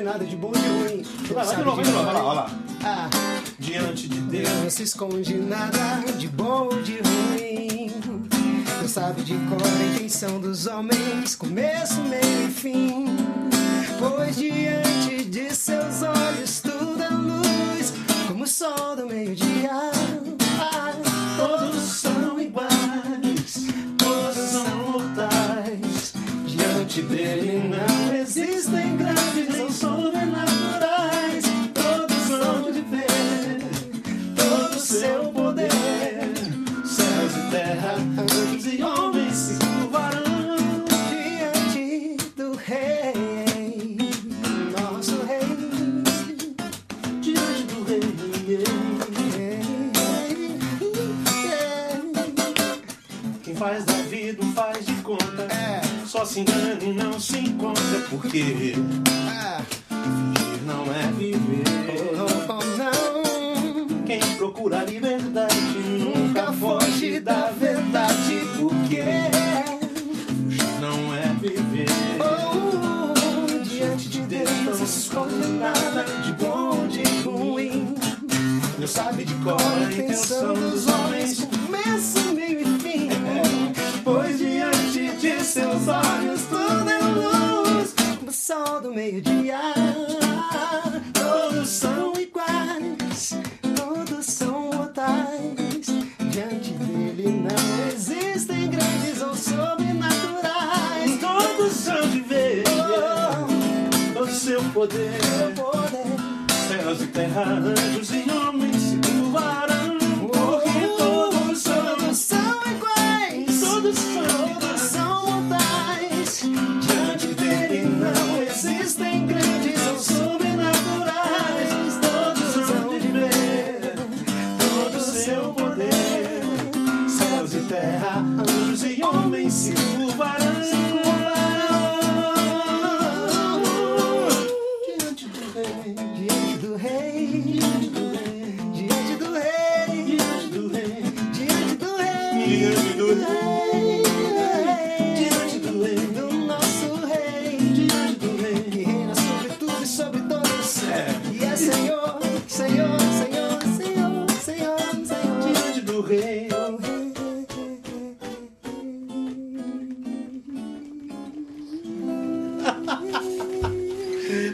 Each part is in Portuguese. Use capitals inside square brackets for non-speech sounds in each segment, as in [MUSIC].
esconde nada de bom e de ruim. Vai, vai de novo, vai de novo, olha lá, olha lá. Ah, Diante de Deus. Deus não se esconde nada de bom ou de ruim. Deus sabe de cor a intenção dos homens, começo, meio e fim. Pois diante de seus olhos tudo é luz, como o sol do meio-dia. Ah, Todos são iguais, todos são mortais. Diante dele não kid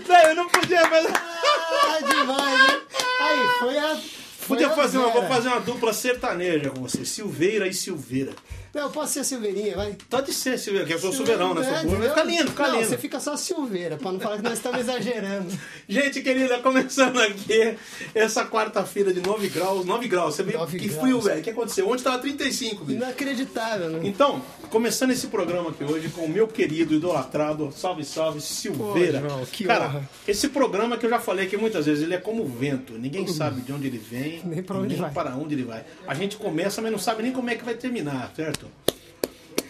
Não, eu não podia fazer. Ah, demais, hein? Aí, foi a. Podia fazer uma, vou fazer uma dupla sertaneja com você, Silveira e Silveira. Não, eu posso ser Silveirinha, vai. Pode ser, Silveira, que eu sou Silveirão, né? Sou É, burro, ficar lindo, ficar Não, lindo. você fica só Silveira, pra não falar que nós estamos exagerando. [LAUGHS] Gente querida, começando aqui essa quarta-feira de 9 graus. 9 graus, você 9 que graus. frio, velho. O que aconteceu? Ontem tava 35, bicho. Inacreditável, né? Então, começando esse programa aqui hoje com o meu querido idolatrado, salve, salve, Silveira. Pô, João, que Cara, honra. esse programa que eu já falei aqui muitas vezes, ele é como o vento. Ninguém sabe de onde ele vem, [LAUGHS] Nem pra onde nem vai. para onde ele vai. A gente começa, mas não sabe nem como é que vai terminar, certo?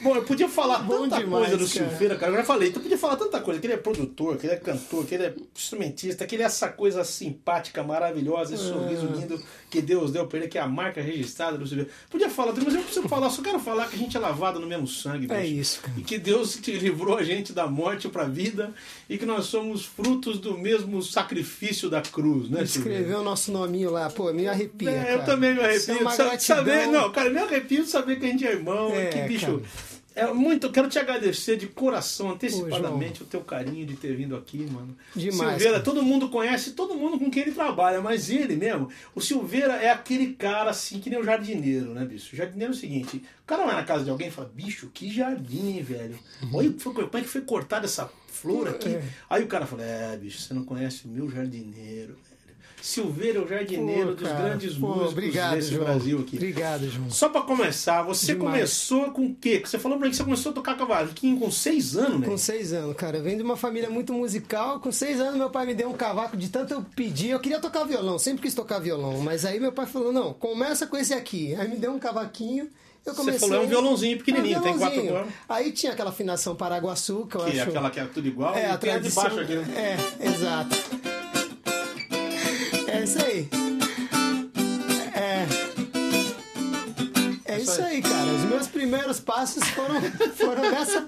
Bom, eu podia falar Bom tanta demais, coisa do cara. Silveira, cara. Eu já falei, tu podia falar tanta coisa. Que ele é produtor, que ele é cantor, que ele é instrumentista, que ele é essa coisa simpática, maravilhosa, esse sorriso Ah. lindo que Deus deu pra ele, que é a marca registrada do Silveira. Podia falar mas eu não preciso falar, só quero falar que a gente é lavado no mesmo sangue. É bicho. isso, cara. E que Deus te livrou a gente da morte pra vida e que nós somos frutos do mesmo sacrifício da cruz, né, Silveira? Escreveu o nosso nominho lá, pô, me arrepia. É, eu também me é arrepio. gratidão. saber, não, cara, me arrepio de saber que a gente é irmão. É, que bicho. cara. É muito, quero te agradecer de coração, antecipadamente, o teu carinho de ter vindo aqui, mano. Demais, Silveira, cara. todo mundo conhece, todo mundo com quem ele trabalha, mas ele mesmo, o Silveira é aquele cara assim, que nem o jardineiro, né, bicho? O jardineiro é o seguinte: o cara vai na casa de alguém e fala, bicho, que jardim, velho? Olha foi- como é que foi cortada essa flor aqui. É. Aí o cara fala, é, bicho, você não conhece o meu jardineiro, velho. Silveira é o jardineiro Pô, dos grandes pô, músicos obrigado, desse João. Brasil aqui. Obrigado, João. Só pra começar, você Demais. começou com o quê? Você falou pra mim que você começou a tocar cavaquinho com seis anos, né? Com seis anos, cara. Eu venho de uma família muito musical. Com seis anos, meu pai me deu um cavaco de tanto eu pedir. Eu queria tocar violão, sempre quis tocar violão. Mas aí meu pai falou: não, começa com esse aqui. Aí me deu um cavaquinho. Eu Você comecei... falou, é um violãozinho pequenininho, É um tem quatro violãozinho. cordas. Aí tinha aquela afinação Paraguaçu, que eu Que é acho... aquela que é tudo igual, É, e a a de tradição. baixo aqui, né? É, exato. É isso aí. É. É isso aí, cara. Os meus primeiros passos foram, [LAUGHS] foram nessa.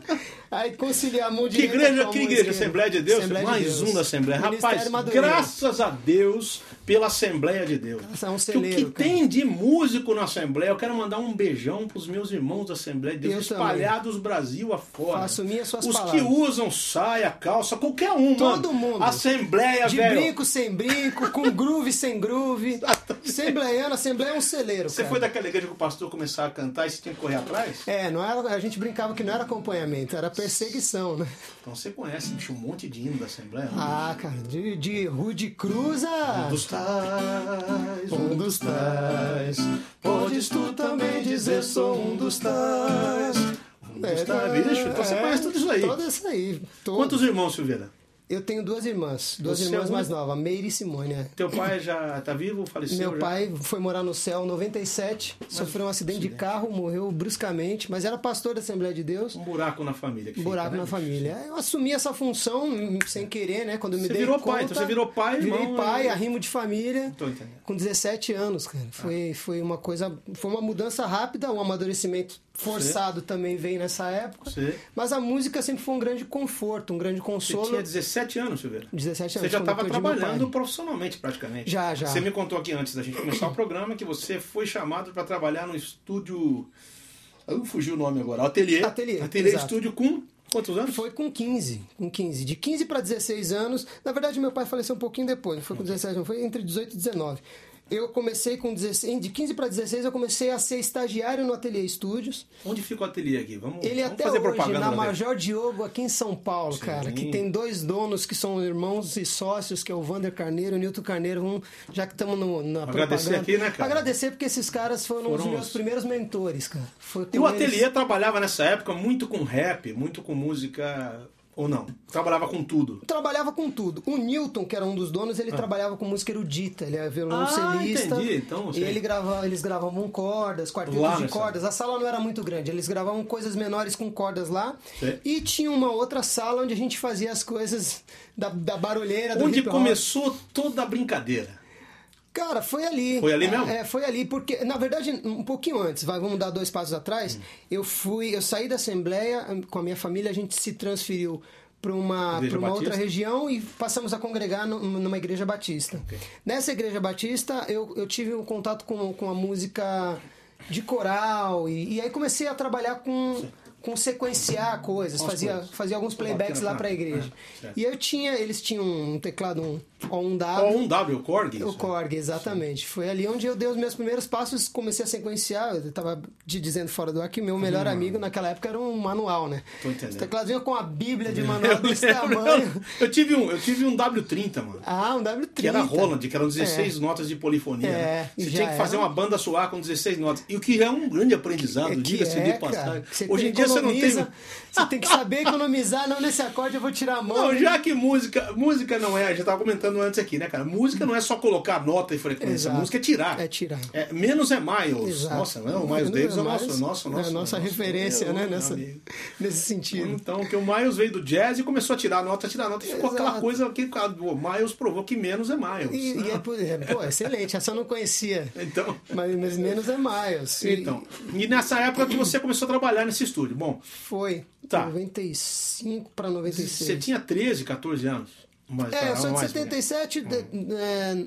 Aí conciliar a mão Que igreja, que igreja? Assembleia de Deus? Assembleia de Mais Deus. um da Assembleia. Ministério Rapaz, Madureira. graças a Deus pela Assembleia de Deus. É um que o celeiro, que cara. tem de músico na Assembleia, eu quero mandar um beijão pros meus irmãos da Assembleia de Deus, Eu espalhados Brasil afora. Faço minhas suas Os palavras. que usam saia, calça, qualquer um, Todo mano. mundo. Assembleia, De velho. brinco, sem brinco, com [LAUGHS] groove, sem groove. Assembleiano, Assembleia é um celeiro. Você cara. foi daquela igreja que o pastor começava a cantar e você tinha que correr atrás? É, não era, a gente brincava que não era acompanhamento, era perseguição, né? Então você conhece, bicho, um monte de hino da Assembleia. né? Ah, cara, de, de Rude Cruz a. Dos tais, um dos tais. Podes tu também dizer sou um dos tais. Um dos tais. Bicho, então você é, conhece tudo isso aí. Tudo isso aí. Quantos irmãos, Silveira? Eu tenho duas irmãs, duas Você é irmãs mais novas, Meire e Simone. é. Teu pai já tá vivo, faleceu? Meu já? pai foi morar no céu em 97, sofreu um acidente de carro, morreu bruscamente, mas era pastor da Assembleia de Deus. Um buraco na família. Um buraco fica, né, na família. Eu assumi essa função hum, sem querer, né? Quando eu me Você dei virou conta. pai, então você virou pai, Virei irmão, pai, e- arrimo de família. Tô entendendo. Com 17 anos, cara. Foi, foi uma coisa. Foi uma mudança rápida, um amadurecimento forçado também veio nessa época. Você, Mas a música sempre foi um grande conforto, um grande você consolo. tinha 17 anos, Silveira. 17 anos. Você já estava trabalhando profissionalmente, praticamente. Já, já. Você me contou aqui antes da gente começar o programa que você foi chamado para trabalhar no estúdio. Eu fugiu o nome agora. Ateliê. Ateliê, Ateliê exato. Estúdio com quantos anos? Foi com 15, com 15. De 15 para 16 anos. Na verdade, meu pai faleceu um pouquinho depois. Não foi com 17, não. Foi entre 18 e 19. Eu comecei com 16. De 15 para 16, eu comecei a ser estagiário no Ateliê Estúdios. Onde fica o ateliê aqui? Vamos, Ele vamos até fazer hoje, propaganda na. Major Diogo, aqui em São Paulo, Sim. cara, que tem dois donos que são irmãos e sócios, que é o Vander Carneiro e o Nilton Carneiro. Vamos, já que estamos na Agradecer propaganda. aqui, né, cara? Agradecer porque esses caras foram, os Foram meus os- primeiros mentores, cara. E o eles- ateliê trabalhava nessa época muito com rap, muito com música. Ou não? Trabalhava com tudo. Trabalhava com tudo. O Newton, que era um dos donos, ele trabalhava com música erudita. Ele é violoncelista. Ah, entendi. Então, e ele grava, eles gravavam cordas, quartetos Lá de cordas. A sala não era muito grande. Eles gravavam coisas menores com cordas lá. Sei. E tinha uma outra sala onde a gente fazia as coisas da, da barulheira, do Onde começou toda a brincadeira. Cara, foi ali. Foi ali mesmo? É, foi ali, porque, na verdade, um pouquinho antes, vai, vamos dar dois passos atrás. Hum. Eu fui, eu saí da Assembleia com a minha família, a gente se transferiu para uma, pra uma outra região e passamos a congregar no- numa igreja batista. Ok. Nessa igreja batista, eu, eu tive um contato com, com a música de coral e, e aí comecei a trabalhar com. Com sequenciar coisas, As fazia, coisas. fazia alguns playbacks lá para a igreja. É, certo. E eu tinha, eles tinham um teclado, um O1W. Ó, um W, o Korg. O. Korg, exatamente. Foi ali onde eu dei os meus primeiros passos, comecei a sequenciar. Eu tava te dizendo fora do ar que meu melhor amigo naquela época era um manual, né? Tô entendendo. Os teclados vinham com a bíblia de [LAUGHS] manual Eu desse lembro, tamanho. Eu tive um, eu tive um W30, mano. Ah, um W30. Que era Roland, que eram 16 notas de polifonia. É, né? Você tinha que fazer era. uma banda soar com 16 notas. E o que é um grande aprendizado, É diga-se é, de passagem. Hoje em dia você não tem. Você tem que saber [LAUGHS] economizar, não nesse acorde eu vou tirar a mão. Não, já que música, música não é, já tava comentando antes aqui, né, cara? Música não é só colocar nota e frequência, Exato. música é tirar. É tirar. É, menos é Miles. Exato. Nossa, não, o Miles Davis é o nosso, Miles nosso, nosso, é a nossa nosso- referência, meu né? Nessa, amigo. nesse sentido. Então, que o Miles veio do jazz e começou a tirar nota, tirar nota, e ficou aquela Exato. coisa que o Miles provou que menos é Miles. E, e é, é, pô, excelente, essa eu não conhecia. Então, Mas, mas menos é Miles. E- então, e nessa época que você começou a trabalhar nesse estúdio. Bom, Foi. Tá. 95 para 96. você tinha 13, 14 anos. Mas, É, eu sou de mais, 77. de- é,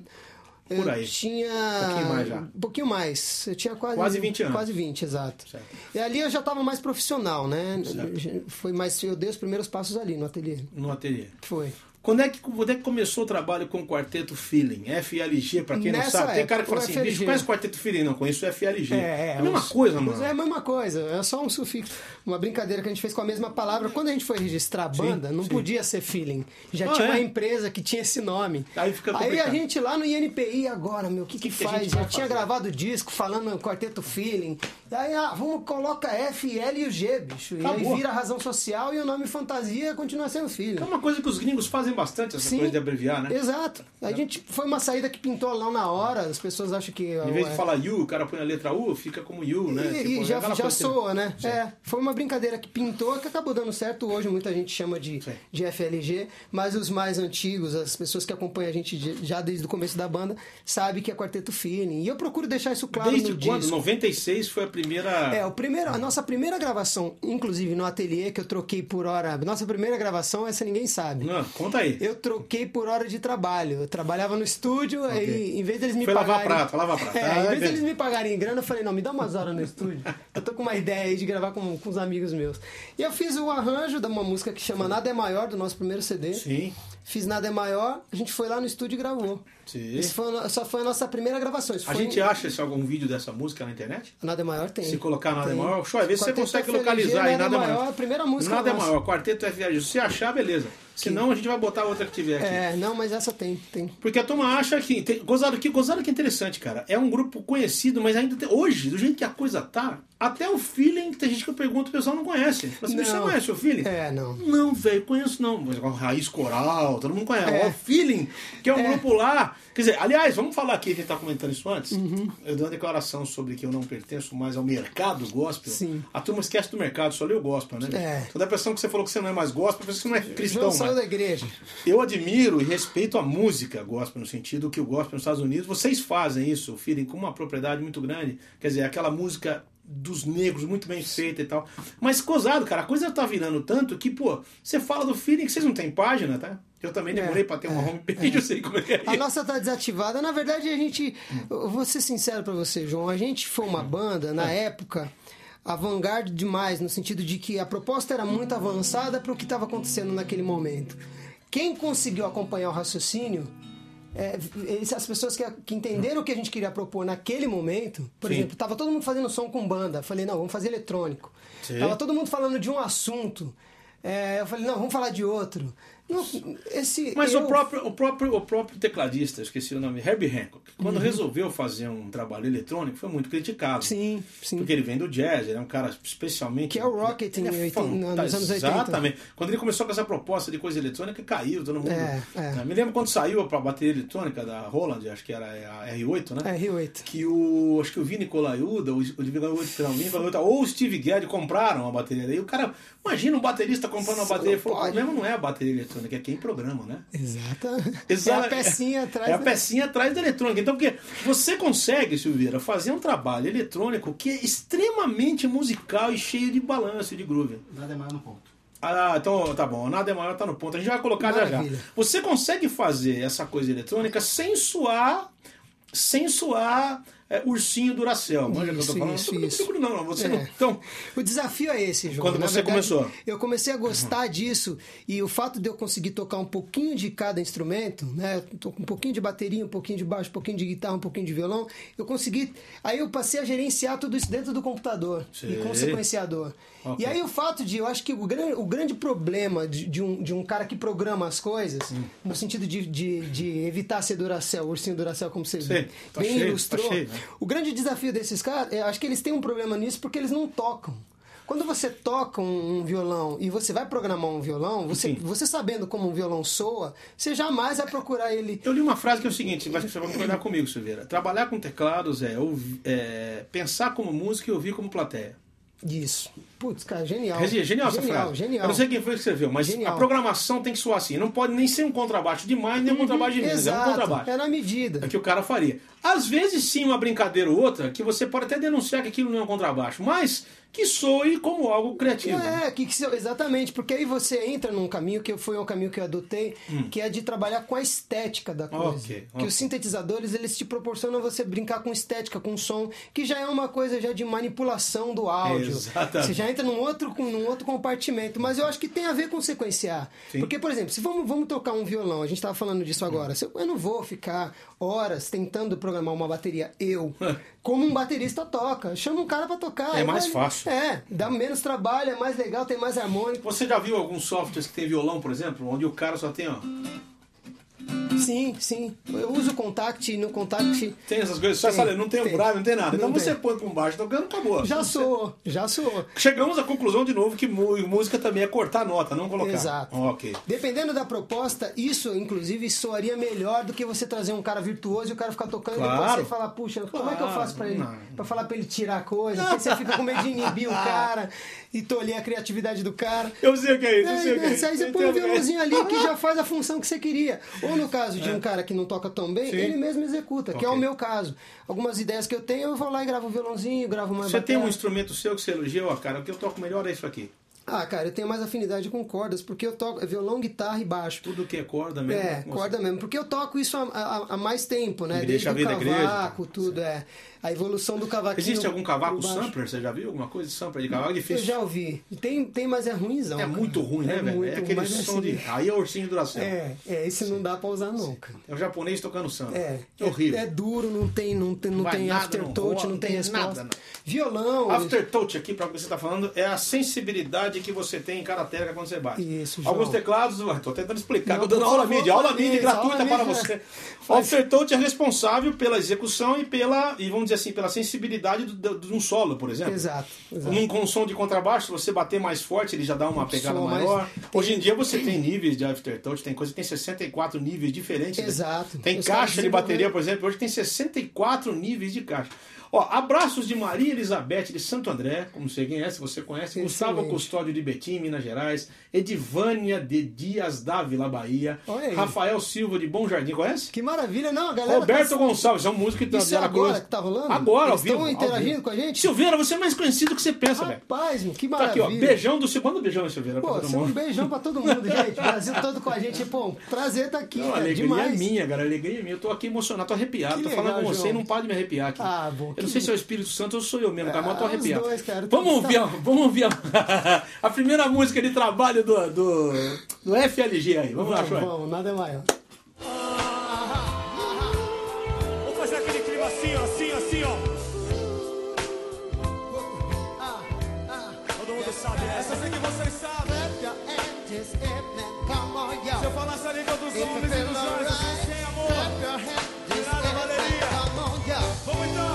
eu Por aí. tinha. Um pouquinho mais já. Um pouquinho mais. Eu tinha quase. Quase 20 anos. Quase 20, exato. Certo. E ali eu já estava mais profissional, né? Certo. Foi mais. Eu dei os primeiros passos ali no ateliê. No ateliê. Foi. Quando é, que, quando é que começou o trabalho com o Quarteto Feeling? FLG, pra quem não Nessa sabe. Tem cara que fala o assim, FLG. bicho, conhece o Quarteto Feeling? Não, conheço o FLG. É, a mesma os- coisa, mano. É a mesma coisa, é só um sufixo. Uma brincadeira que a gente fez com a mesma palavra. Quando a gente foi registrar a banda, não sim. podia ser feeling. Já Ah, tinha uma é? empresa que tinha esse nome. Aí fica Aí a gente lá no INPI agora, meu, o que, que, que faz? gente Já tinha gravado disco falando quarteto feeling. Aí, ah, vamos, coloca F, L e o G, bicho. E Acabou. aí vira razão social e o nome fantasia continua sendo É feeling. uma coisa que os gringos fazem bastante essa Sim. coisa de abreviar, né? Exato. A gente foi uma saída que pintou lá na hora, as pessoas acham que. Em vez de é, falar you, o cara põe a letra U, fica como you, né? E, Tipo, e já, aquela já coisa assim. soa, né? É, foi uma brincadeira que pintou, que acabou dando certo. Hoje muita gente chama de, Sim. de FLG, mas os mais antigos, as pessoas que acompanham a gente de- já desde o começo da banda, sabem que é Quarteto Feeling. E eu procuro deixar isso claro Desde no quando? disco. 96 foi a primeira. É, o primeiro, a nossa primeira gravação, inclusive no ateliê, que eu troquei por hora. Nossa primeira gravação, essa ninguém sabe. Não, conta aí. Eu troquei por hora de trabalho. Eu trabalhava no estúdio e em vez deles me Foi lavar pagarem... prato, lavar prato. [LAUGHS] É, Ah, em vez deles me pagarem em grana, eu falei, não, me dá umas horas no estúdio. Eu tô com uma ideia aí de gravar com, com os amigos meus. E eu fiz o arranjo de uma música que chama Nada é Maior, do nosso primeiro CD. Sim. Fiz Nada é Maior, a gente foi lá no estúdio e gravou. Sim. Esse foi, só foi a nossa primeira gravação. Isso A gente em- acha se algum vídeo dessa música na internet? Nada é Maior tem. Se colocar Nada é Tem. Maior, show, às vezes você Quarteto consegue localizar aí, Nada é Maior. a primeira música Nada é nossa. maior, Quarteto FVG. Se achar, beleza. Senão a gente vai botar outra que tiver aqui. É, não, mas essa tem, tem. Porque a turma acha que. Tem, gozado, que gozado que é interessante, cara. É um grupo conhecido, mas ainda tem, hoje, do jeito que a coisa tá, até o feeling, tem gente que eu pergunto, o pessoal não conhece. Fala assim, Você Não. conhece o feeling? É, não. Não, velho, conheço não. Mas raiz coral, todo mundo conhece. É. O feeling, que é um grupo lá. Quer dizer, aliás, vamos falar aqui, a gente tá comentando isso antes. Uhum. Eu dou uma declaração sobre que eu não pertenço mais ao mercado gospel. Sim. A turma esquece do mercado, só lê o gospel, né? É. Então dá a impressão que você falou que você não é mais gospel, pensa que você não é cristão mais. saiu da igreja. Eu admiro e respeito a música gospel, no sentido que o gospel nos Estados Unidos, vocês fazem isso, feeling, com uma propriedade muito grande. Quer dizer, aquela música dos negros, muito bem feita e tal. Mas, cozado, cara, a coisa tá virando tanto que, pô, você fala do feeling que vocês não têm página, tá? Eu também demorei É, pra ter uma é, homepage, eu sei como é que é. A nossa tá desativada. Na verdade, a gente. Vou ser sincero pra você, João. A gente foi uma banda, na época, avant-garde demais, no sentido de que a proposta era muito avançada para o que estava acontecendo naquele momento. Quem conseguiu acompanhar o raciocínio. é, as pessoas que, que entenderam o que a gente queria propor naquele momento, por Sim. exemplo, tava todo mundo fazendo som com banda. Falei, não, vamos fazer eletrônico. Sim. Tava todo mundo falando de um assunto. É, eu falei, não, vamos falar de outro. Não, esse, Mas eu- o, próprio, o, próprio, o próprio tecladista, esqueci o nome, Herbie Hancock, quando resolveu fazer um trabalho eletrônico, foi muito criticado. Uhum. Sim, sim. Porque ele vem do jazz, ele é um cara especialmente. Que é o Rocket ele em é 80, fanta- nos anos 80. Exatamente. Quando ele começou com essa proposta de coisa eletrônica, caiu todo mundo. É, é. Me lembro quando saiu a bateria eletrônica da Roland, acho que era a R8, né? É, Rio 8. Que o. Acho que o Vini Colaiuda, o o Vini Colaiuda, ou o Steve Gadd compraram a bateria. Daí o cara. Imagina um baterista comprando uma bateria. Falou, o problema não é a bateria eletrônica, é quem programa, né? Exata. Exato. [LAUGHS] É a pecinha atrás. É a da- pecinha atrás da eletrônica. Então, porque você consegue, Silveira, fazer um trabalho eletrônico que é extremamente musical e cheio de balanço e de groove. Nada é mais no ponto. Ah, então tá bom. Nada é maior, tá no ponto. A gente vai colocar já já. Maravilha. Você consegue fazer essa coisa eletrônica sem suar. Sem suar é, ursinho Duracell. Manja que eu tô Isso, falando? isso, Não, isso. Não, não, você É. não. Então, O desafio é esse, João. Quando Na você começou? Eu comecei a gostar disso e o fato de eu conseguir tocar um pouquinho de cada instrumento, né? Um pouquinho de bateria, um pouquinho de baixo, um pouquinho de guitarra, um pouquinho de violão. Eu consegui. Aí eu passei a gerenciar tudo isso dentro do computador Sei. e com o sequenciador. Ok. E aí o fato de, eu acho que o grande, o grande problema de, de um, de um cara que programa as coisas, Hum. no sentido de, de, de evitar ser Duracell, ursinho Duracell, como você Sei, tá bem cheio, ilustrou. tá cheio, né? O grande desafio desses caras, eu acho que eles têm um problema nisso porque eles não tocam. Quando você toca um, um violão e você vai programar um violão, você, Sim. você sabendo como um violão soa, você jamais vai procurar ele. eu li uma frase que é o seguinte, mas você vai concordar comigo, Silveira. Trabalhar com teclados é, é pensar como música e ouvir como plateia. Isso. Putz, cara, genial. Dizer, genial essa genial, frase. Genial. Eu não sei quem foi que escreveu, mas Genial. a programação tem que soar assim. Não pode nem ser um contrabaixo demais, nem um contrabaixo de menos. É um contrabaixo. É na medida. É que o cara faria. Às vezes sim, uma brincadeira ou outra, que você pode até denunciar que aquilo não é um contrabaixo, mas que soe como algo criativo. É, que, que se- exatamente, porque aí você entra num caminho que foi um caminho que eu adotei, que é de trabalhar com a estética da coisa. Hum. Ok, Que os sintetizadores, eles te proporcionam você brincar com estética, com som, que já é uma coisa já de manipulação do áudio. Exatamente. Você já entra num outro, num outro compartimento, mas eu acho que tem a ver com sequenciar. Sim. Porque, por exemplo, se vamos, vamos tocar um violão, a gente estava falando disso agora, se eu, eu não vou ficar horas tentando programar uma bateria, eu, [LAUGHS] como um baterista toca. Chama um cara para tocar. É mais fácil. É, dá menos trabalho, é mais legal, tem mais harmônico. Você já viu alguns softwares que tem violão, por exemplo, onde o cara só tem, ó. Sim, sim. Eu uso o contact e no contact. Tem essas coisas. Só falei, não tem tem. grave, não tem nada. Então Não você tem. põe por baixo tocando, acabou. Já Você- sou, já sou. Chegamos à conclusão de novo que música também é cortar nota, não colocar. Exato. Ok. Dependendo da proposta, isso, inclusive, soaria melhor do que você trazer um cara virtuoso e o cara ficar tocando e depois Claro. você falar, puxa, como é que eu Claro, faço pra ele? Pra falar pra ele tirar a coisa? Porque você fica com medo de inibir o [LAUGHS] cara e tolher a criatividade do cara. Eu sei o que é isso, eu É, sei o que é né, isso. aí você põe um violãozinho ali que [LAUGHS] já faz a função que você queria. Ou no caso de um cara que não toca tão bem, Sim. ele mesmo executa, que é o meu caso. Algumas ideias que eu tenho, eu vou lá e gravo um violãozinho, gravo uma Você tem um bateria. instrumento seu que você elogia, ó, cara, o que eu toco melhor é isso aqui. Ah, cara, eu tenho mais afinidade com cordas, porque eu toco violão, guitarra e baixo. Tudo que é corda mesmo. É, corda mesmo. Porque eu toco isso há, há- há mais tempo, né? Me Desde deixa o da igreja. cavaco, tudo, é. A evolução do cavaquinho. Existe algum cavaco sampler? Você já viu alguma coisa de sampler de cavaco? É Eu difícil. já ouvi. Tem, tem mas é ruimzão. É cara. muito ruim, né, velho? muito, É aquele som assim, de. Aí é ursinho de duração. É, é, esse não dá pra usar nunca. É o japonês tocando samba. É, É horrível. É, é duro, não tem, não tem, não Vai tem aftertouch, não não, tem resposta. nada, não. Violão. Aftertouch aqui, para o que você está falando, é a sensibilidade que você tem em cada tecla quando você bate. Isso, João. Alguns teclados, estou tentando explicar, Não, estou dando aula mídia, aula mídia isso, gratuita para você. [LAUGHS] Aftertouch é responsável pela execução e pela, e vamos dizer assim, pela sensibilidade do- do- de um solo, por exemplo. Exato, exato. Num, com um som de contrabaixo, se você bater mais forte, ele já dá uma pegada som mais- maior. Hoje em dia você tem níveis de aftertouch, tem coisa que tem 64 níveis diferentes. né? Exato. Tem Os caixa de bateria, desenvolveram- por exemplo, hoje tem 64 níveis de caixa. Ó, abraços de Maria Elizabeth de Santo André, como você conhece, você conhece, Excelente. Gustavo Custódio de Betim, Minas Gerais, Edivânia de Dias Dávila, Bahia, Olha aí. Rafael Silva de Bom Jardim, conhece? Que maravilha, não, a galera. Roberto tá... Gonçalves, é um músico que tá Isso é agora que tá rolando? Agora, ao Eles vivo. estão ao interagindo vivo. com a gente? Silveira, você é mais conhecido do que você pensa, velho. Rapaz, meu, que Tá maravilha. aqui, ó. Beijão do. Manda um beijão, Silveira, pra Pô, todo um mundo. beijão pra todo mundo, [LAUGHS] gente. O Brasil todo com a gente. Pô, um prazer estar aqui, Não, cara. alegria Demais. é minha, cara. A alegria é minha. Eu tô aqui emocionado, tô arrepiado. Que tô falando legal, com você João. e não para de me arrepiar aqui. Ah, bom, Eu não sei se é o Espírito Santo ou sou eu mesmo, cara, mas eu tô os arrepiado. dois, cara. Vamos Tá- ouvir, a- vamos ouvir a, [LAUGHS] a primeira música de trabalho do, do, do FLG aí. Vamos lá, Vamos, João. vamos, nada é maior. Vou fazer aquele clima assim, ó, assim, assim, ó. Todo mundo sabe essa, sei que vocês sabem. Se eu falasse a língua dos homens e dos anjos, assim, sem amor, de nada valeria. Vamos então.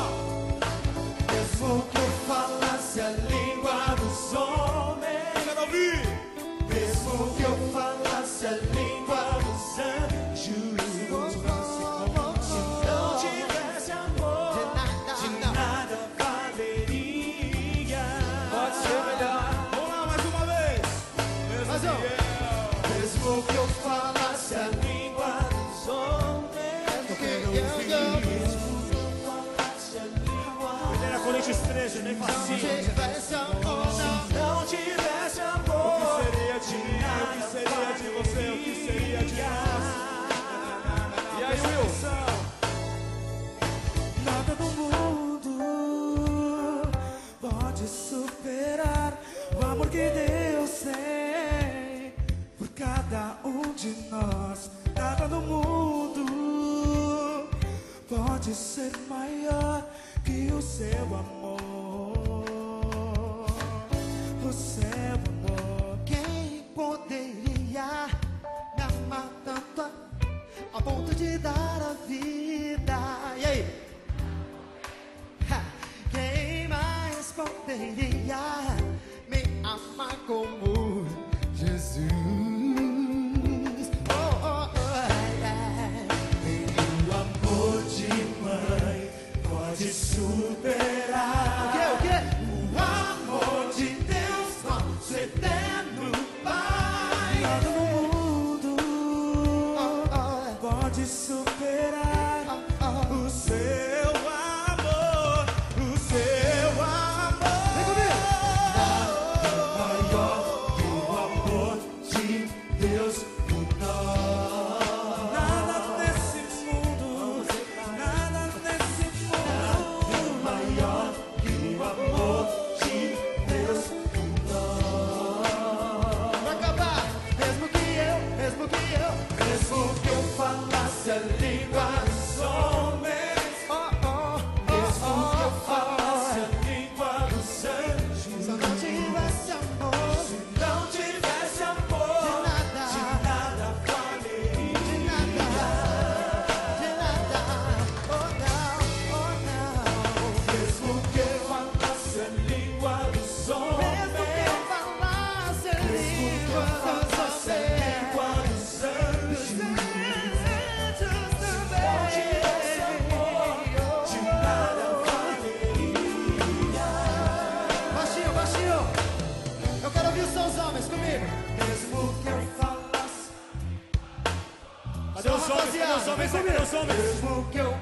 Mesmo que eu.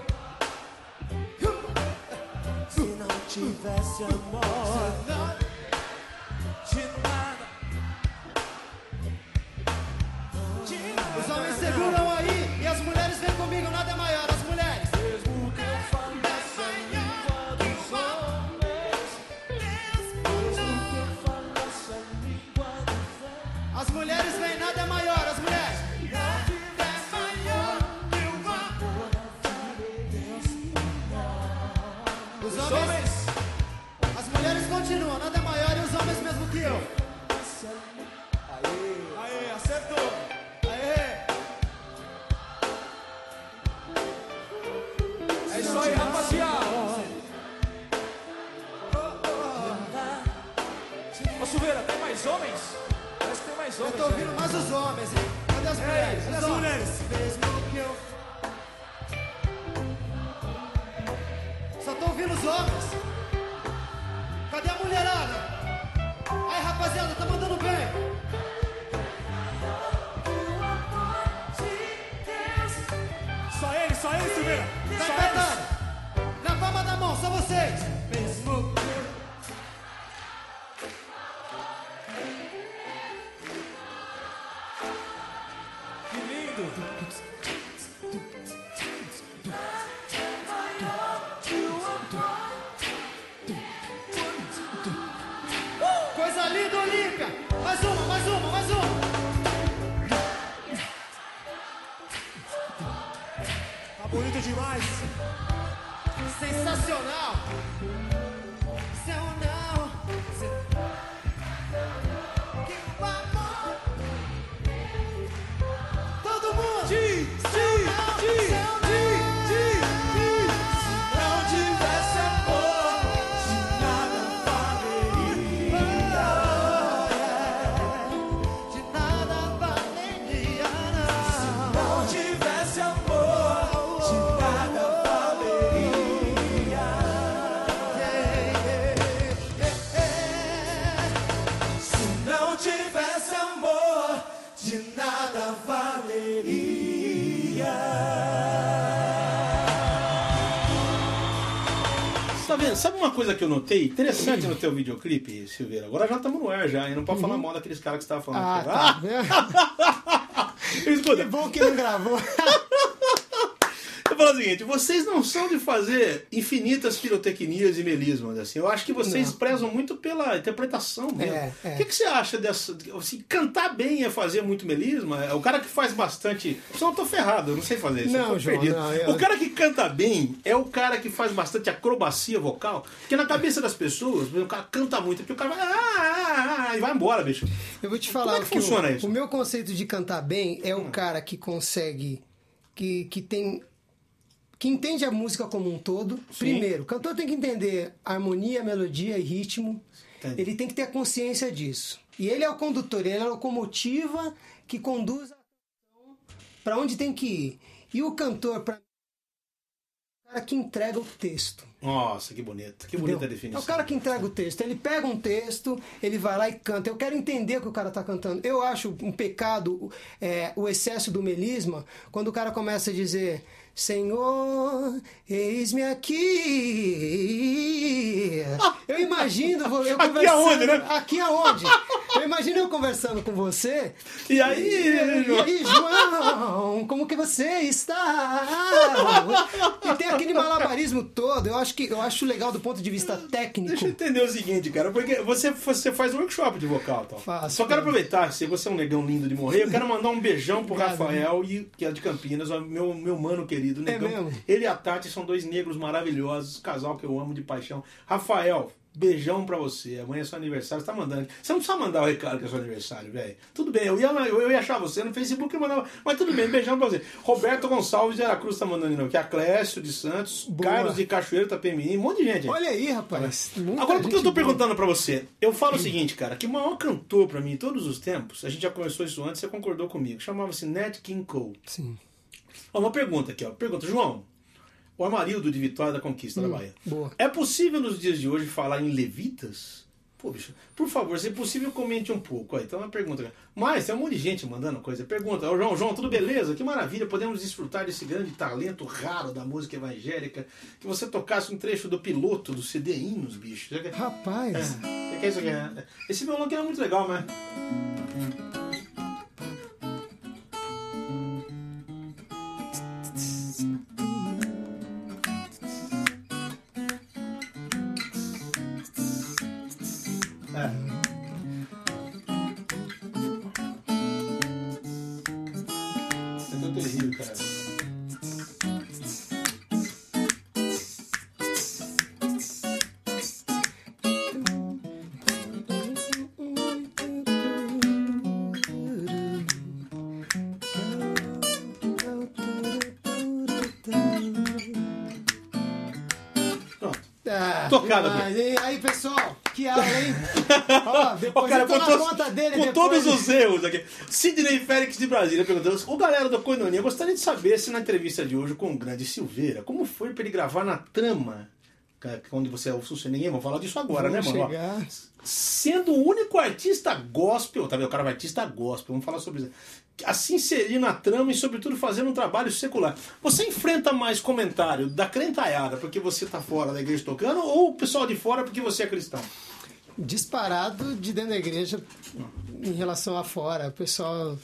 Se não tivesse amor, Sabe uma coisa que eu notei? Interessante no teu videoclipe, Silveira. Agora já estamos no ar já, e não pode falar mal daqueles caras que você estava falando. Ah, aqui. tá. [LAUGHS] [LAUGHS] Escuta, Que bom que não gravou. [LAUGHS] O seguinte, vocês não são de fazer infinitas pirotecnias e melismas, assim. Eu acho que vocês Não. prezam muito pela interpretação mesmo. É, é. O que, que você acha dessa... Assim, cantar bem é fazer muito melisma? É O cara que faz bastante... Só eu tô ferrado, eu não sei fazer isso. Não, João, não, eu- O cara que canta bem é o cara que faz bastante acrobacia vocal, porque na cabeça das pessoas, o cara canta muito, porque o cara vai... Ah, ah, ah, e vai embora, bicho. Eu vou te falar Como é que o funciona o, isso? O meu conceito de cantar bem é o cara que consegue, que, que tem, que entende a música como um todo. Primeiro, o cantor tem que entender harmonia, melodia e ritmo. Entendi. Ele tem que ter consciência disso. E ele é o condutor, ele é a locomotiva que conduz a canção para onde tem que ir. E o cantor, para o cara que entrega o texto. Nossa, que bonito. Que bonita a definição. É o cara que entrega o texto. Ele pega um texto, ele vai lá e canta. Eu quero entender o que o cara tá cantando. Eu acho um pecado é, o excesso do melisma quando o cara começa a dizer. Senhor, eis-me aqui. Eu imagino eu Aqui aonde, né? Aqui aonde? Eu imagino eu conversando com você. E aí, E João? aí, João, como que você está? E tem aquele malabarismo todo. Eu acho que eu acho legal do ponto de vista técnico. Deixa eu entender o seguinte, cara, porque você, você faz workshop de vocal, tal. Faço, Só quero cara. aproveitar, se você é um negão lindo de morrer, eu quero mandar um beijão pro Obrigado, Rafael, e, que é de Campinas, meu, meu mano querido, negão. mesmo? Ele e a Tati são dois negros maravilhosos, casal que eu amo de paixão. Rafael, beijão pra você. Amanhã é seu aniversário, você tá mandando. Você não precisa mandar o recado que é seu aniversário, velho. Tudo bem, eu ia, eu, ia achar você no Facebook e mandava. Mas tudo bem, beijão pra você. Roberto Gonçalves de Aracruz tá mandando aqui. A Clécio de Santos, Boa. Carlos de Cachoeiro, Tapemirim, um monte de gente. Olha aí, rapaz. Muita Agora, por que eu tô boa. perguntando pra você? Eu falo o seguinte, cara, que o maior cantor pra mim em todos os tempos, a gente já conversou isso antes, você concordou comigo, chamava-se Nat King Cole. Sim. Ó, uma pergunta aqui, ó. Pergunta, João. O Amarildo de Vitória da Conquista da Bahia. boa. É possível nos dias de hoje falar em levitas? Pô, bicho, por favor, se possível, comente um pouco. Aí, então, uma pergunta. Mas tem um monte de gente mandando coisa. Pergunta, ô João, João, tudo beleza? Que maravilha, podemos desfrutar desse grande talento raro da música evangélica. Que você tocasse um trecho do piloto do CD Hinos, bicho. Rapaz. É, que é isso aqui? Esse violão aqui é muito legal, mas. Tocado. Mas, e aí, pessoal? Que aula, hein? [LAUGHS] Ó, depois o cara, com todos, conta dele. com depois... todos os erros aqui. Sidney Félix de Brasília perguntando: O galera do Coinonia, gostaria de saber se na entrevista de hoje com o grande Silveira, como foi para ele gravar na trama? Onde você é o Susseninha, vamos falar disso agora, Vamos né, mano? chegar. Sendo o único artista gospel, tá vendo? O cara é um artista gospel, vamos falar sobre isso. Assim seria na trama e, sobretudo, fazendo um trabalho secular. Você enfrenta mais comentário da crentaiada porque você tá fora da igreja tocando ou o pessoal de fora porque você é cristão? Disparado de dentro da igreja em relação a fora. O pessoal.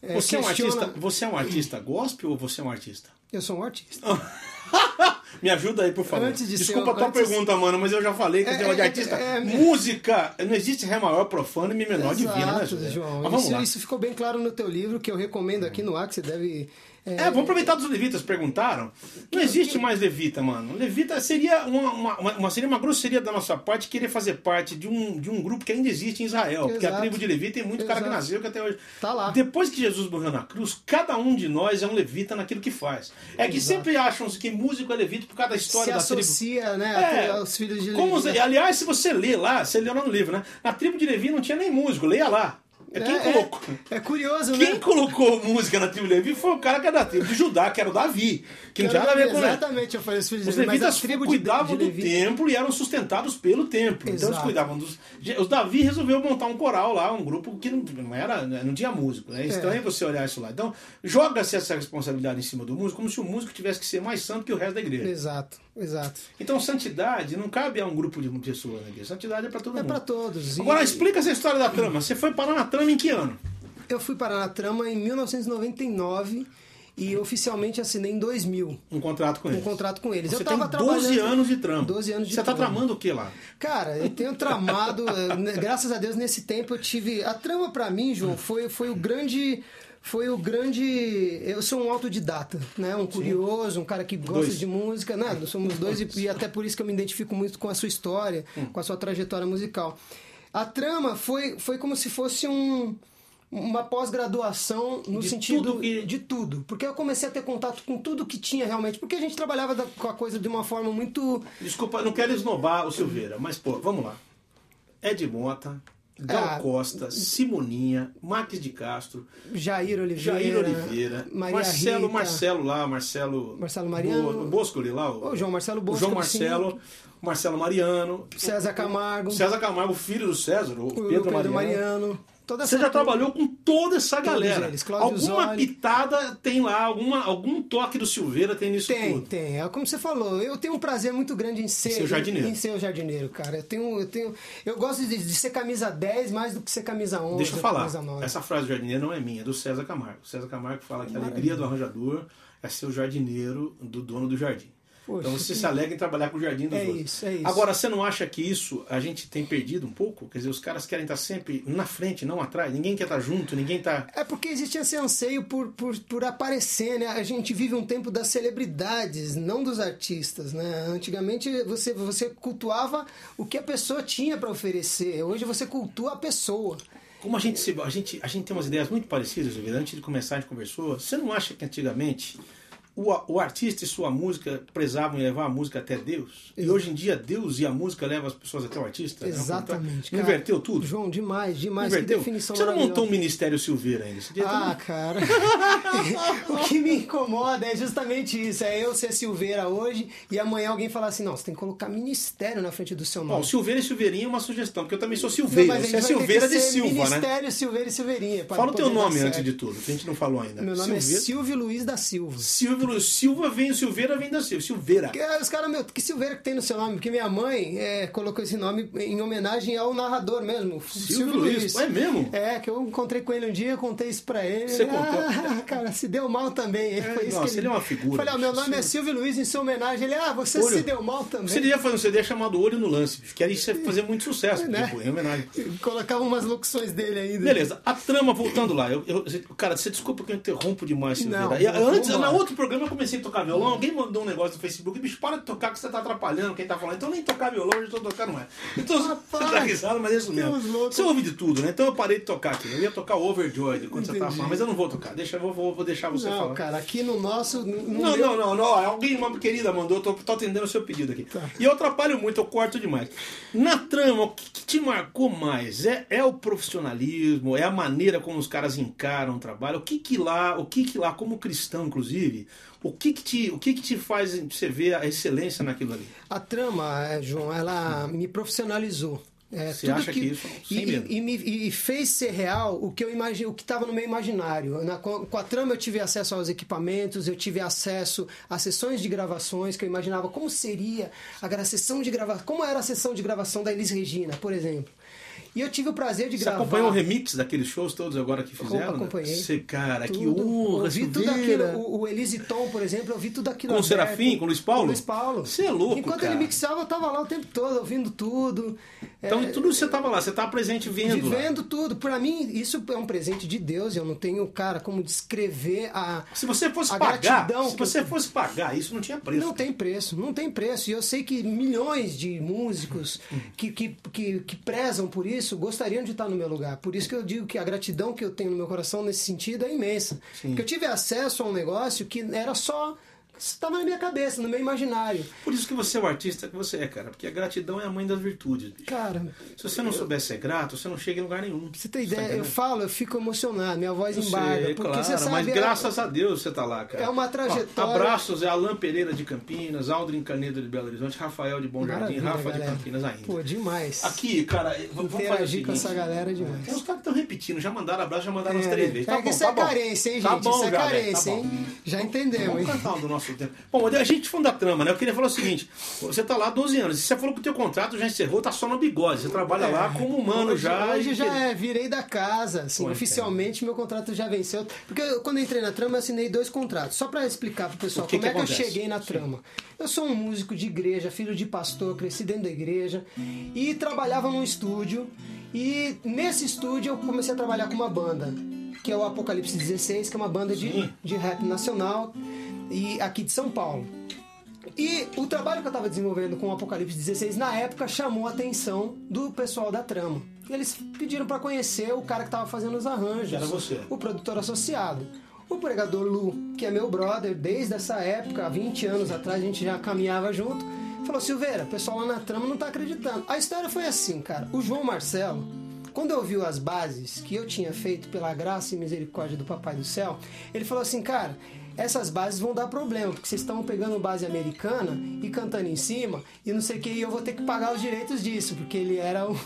é, Você, é um questiona- artista, você é um artista gospel ou você é um artista? Eu sou um artista. [LAUGHS] Me ajuda aí, por favor. Antes de ser Desculpa um- a tua antes- pergunta, mano, mas eu já falei que É, negócio de é, artista. é, é, música, não existe ré maior profano e mi menor divino, né, Exato? João. Mas vamos Isso, lá. isso ficou bem claro no teu livro, que eu recomendo aqui no ar, que você deve. É, É, vamos aproveitar dos levitas, perguntaram. Não existe mais levita, mano. Levita seria uma, uma, uma- seria uma grosseria da nossa parte querer fazer parte de um, de um grupo que ainda existe em Israel. Porque a Exato. tribo de levita tem muito cara que Exato. nasceu que até hoje. Tá lá. Depois que Jesus morreu na cruz, cada um de nós é um levita naquilo que faz. É que Exato. sempre acham que músico é levita por causa da história se da tribo. associa, né, É, aos filhos de Como Levi, né? aliás, se você lê lá, você lê lá no livro, né? Na tribo de Levi não tinha nem músico, leia lá. É quem É, colocou. É, é curioso, Quem né? colocou música na tribo de Levi foi o cara que é da tribo de Judá, que era o Davi. Que não tinha nada a ver com. Exatamente, eu falei os filhos Os de Levi, levitas tribo de, cuidavam de do templo e eram sustentados pelo templo. Então eles Exato. cuidavam dos. Os Davi resolveu montar um coral lá, um grupo que não, não era, não tinha músico. É estranho você olhar isso lá. Então, joga-se essa responsabilidade em cima do músico, como se o músico tivesse que ser mais santo que o resto da igreja. Exato, exato. Então, santidade não cabe a um grupo de pessoas na igreja. Santidade é para todo É mundo. para todos. E Agora, explica essa história da trama. Você foi parar na trama em que ano? Eu fui parar na trama em 1999 e oficialmente assinei em 2000 Um contrato com um eles. contrato com eles. Você eu tava tem 12 trabalhando- anos de trama. 12 anos de Você tá trama. tramando o que lá? Cara, eu tenho tramado, [LAUGHS] eh, né, graças a Deus nesse tempo eu tive a trama pra mim, João, foi foi o grande foi o grande. Eu sou um autodidata, né? Um curioso, um cara que gosta Dois. de música. Né? Nós somos dois e, e até por isso que eu me identifico muito com a sua história, Hum. com a sua trajetória musical. A trama foi, foi como se fosse um, uma pós-graduação no De sentido tudo que- de tudo. Porque eu comecei a ter contato com tudo que tinha realmente. Porque a gente trabalhava da- com a coisa de uma forma muito. Desculpa, não quero esnobar o Silveira, mas pô, vamos lá. Ed Mota, Gal Ah, Costa, Simoninha, Marques de Castro, Jair Oliveira. Jair Oliveira, Marcelo, Rita, Marcelo lá, Marcelo. Marcelo Mariano. Bo- Bosco lá. O, O João Marcelo Bosco. João Marcelo, Marcelo Mariano, César Camargo. César Camargo, filho do César, o o Pedro, Pedro, Mariano. Mariano. Toda Você já trabalhou com toda essa galera. eles, Alguma Zoli. pitada tem lá, alguma, algum toque do Silveira tem nisso Tem, tudo. tem. É como você falou, eu tenho um prazer muito grande em ser, Ser o jardineiro. Em ser o jardineiro, cara. Eu tenho, eu tenho, eu gosto de, de ser camisa 10 mais do que ser camisa 11. Deixa eu falar. Camisa 9. Essa frase do jardineiro não é minha, é do César Camargo. O César Camargo fala que a alegria do arranjador é ser o jardineiro do dono do jardim. Poxa, então você que- se alegra em trabalhar com o jardim dos É outros. isso, é isso. Agora, você não acha que isso a gente tem perdido um pouco? Quer dizer, os caras querem estar sempre na frente, não atrás. Ninguém quer estar junto, ninguém tá. É porque existe esse anseio por, por, por aparecer, né? A gente vive um tempo das celebridades, não dos artistas, né? Antigamente você, você cultuava o que a pessoa tinha para oferecer. Hoje você cultua a pessoa. Como a gente, se, a gente, a gente tem umas ideias muito parecidas. Antes de começar, a gente conversou. Você não acha que antigamente o, o artista e sua música prezavam levar a música até Deus. E hoje em dia Deus e a música levam as pessoas até o artista. Exatamente. Não cara. inverteu tudo? João, demais, demais. Inverteu? Que definição Você não montou um Ministério Silveira ainda? Ah, cara. [LAUGHS] o que me incomoda é justamente isso. É eu ser Silveira hoje e amanhã alguém falar assim: não, você tem que colocar ministério na frente do seu Bom, nome. Silveira e Silveirinha é uma sugestão, porque eu também sou Não, Silveira. mas a Você é Silveira de Silva, né? Ministério Silveira e Silveirinha. Fala o teu nome antes de tudo, que a gente não falou ainda. Meu nome Silveira. é Silvio Luiz da Silva. Silvio Silva vem, o Silveira vem da Silva. Silveira. Que, Os caras, meu, que Silveira que tem no seu nome? Porque minha mãe é, colocou esse nome em homenagem ao narrador mesmo, Silvio, Luiz. É mesmo? É, que eu encontrei com ele um dia, contei isso pra ele. Você ele, contou? Ah, cara, se deu mal também. Foi isso nossa, que ele é uma figura, Falei, ah, meu nome é Silvio Luiz em sua homenagem. Ele, ah, você Olho. se deu mal também. Você devia fazer um CD chamado Olho no Lance, que isso ia fazer muito sucesso, Né? tipo, em homenagem. Colocava umas locuções dele ainda. Beleza, a trama, voltando lá. Eu, eu- cara, você desculpa que eu interrompo demais, Silveira. Não, E antes, no outro programa, eu comecei a tocar violão. Alguém mandou um negócio no Facebook. Bicho, para de tocar que você tá atrapalhando quem tá falando. Então nem tocar violão, eu tô tocando mais. Então você Rapaz, dá risada, mas é isso mesmo. Você ouve de tudo, né? Então eu parei de tocar aqui. Eu ia tocar o Overjoyed quando você tava Entendi. falando, mas eu não vou tocar. Deixa, eu vou, vou, vou deixar você Não, falar. cara, aqui no nosso. no Não, meu- não, não, não. Alguém, uma querida, mandou, eu tô, tô atendendo o seu pedido aqui. Tá. E eu atrapalho muito, eu corto demais. Na trama, o que, que te marcou mais? É, é o profissionalismo? É a maneira como os caras encaram o trabalho? O que que lá, o que que lá, como cristão, inclusive, o que que te, o que que te faz você ver a excelência naquilo ali? A trama, é, João, ela me profissionalizou. É, Você tudo acha que isso- sem e, e, me- e fez ser real o que eu imagino, o que estava no meu imaginário. Na- com, com a trama eu tive acesso aos equipamentos, eu tive acesso a sessões de gravações que eu imaginava como seria a sessão de gravação, como era a sessão de gravação da Elis Regina, por exemplo. E eu tive o prazer de Você gravar. acompanhou o remix daqueles shows todos agora que fizeram? né? Acompanhei. Você, cara, que Tudo. honra, ouvi tudo aquilo. O, o Elise Tom, por exemplo, eu vi tudo aquilo. Com o. Serafim, com o Luiz Paulo? Com o Luiz Paulo. Você é louco, Enquanto cara. ele mixava, eu tava lá o tempo todo, ouvindo tudo. Então, É, tudo você tava lá, você tava presente vendo lá. Vivendo tudo. Pra mim, isso é um presente de Deus. Eu não tenho, cara, como descrever a. Se você fosse pagar, gratidão se que eu- você fosse pagar, isso não tinha preço. Não tem preço, não tem preço. E eu sei que milhões de músicos que, que, que, que prezam por isso gostariam de estar no meu lugar. Por isso que eu digo que a gratidão que eu tenho no meu coração nesse sentido é imensa. Porque eu tive acesso a um negócio que era só. Estava na minha cabeça, no meu imaginário. Por isso que você é o artista que você é, cara. Porque a gratidão é a mãe das virtudes. bicho. Cara, Se você não souber ser grato, você não chega em lugar nenhum. pra você ter Tá ideia, eu entendendo? falo, eu fico emocionado, minha voz Eu embarga. sei, porque claro, você sabe. mas é- graças a Deus você tá lá, cara. É uma Ó, trajetória- abraços é Alain Pereira de Campinas, Aldrin Canedo de Belo Horizonte, Rafael de Bom Jardim, Maravilha, Rafa galera. de Campinas ainda. Pô, demais. Aqui, cara, vamos fazer Interagir com seguinte. essa galera é demais. Tem uns caras estão repetindo, já mandaram abraço, já mandaram É, três vezes. É Tá que bom, isso tá é bom. carência, hein, Tá gente? bom isso é carência, tá bom. hein? Já entendemos, Vamos hein? cantar do nosso tempo. Bom, a gente falando da trama, né? Eu queria falar o seguinte: você tá lá há 12 anos, e você falou que o teu contrato já encerrou, tá só no bigode. Você trabalha lá como humano hoje, já. Hoje e- já é, virei da casa, assim, Pô, oficialmente meu contrato já venceu. Porque eu, quando eu entrei na trama, eu assinei dois contratos. Só pra explicar pro pessoal O que como que é que eu acontece? cheguei na trama. Eu sou um músico de igreja, filho de pastor, cresci dentro da igreja e trabalhava num estúdio. E nesse estúdio eu comecei a trabalhar com uma banda, que é o Apocalipse 16, que é uma banda de, Sim. de rap nacional e aqui de São Paulo. E o trabalho que eu estava desenvolvendo com o Apocalipse 16 na época chamou a atenção do pessoal da trama. Eles pediram para conhecer o cara que estava fazendo os arranjos, era você. o produtor associado. O pregador Lu, que é meu brother desde essa época, há 20 anos atrás, a gente já caminhava junto, falou: Silveira, o pessoal lá na trama não tá acreditando. A história foi assim, cara. O João Marcelo, quando ouviu as bases que eu tinha feito pela graça e misericórdia do Papai do Céu, ele falou assim, cara, essas bases vão dar problema, porque vocês estão pegando base americana e cantando em cima, e não sei o que, e eu vou ter que pagar os direitos disso, porque ele era o,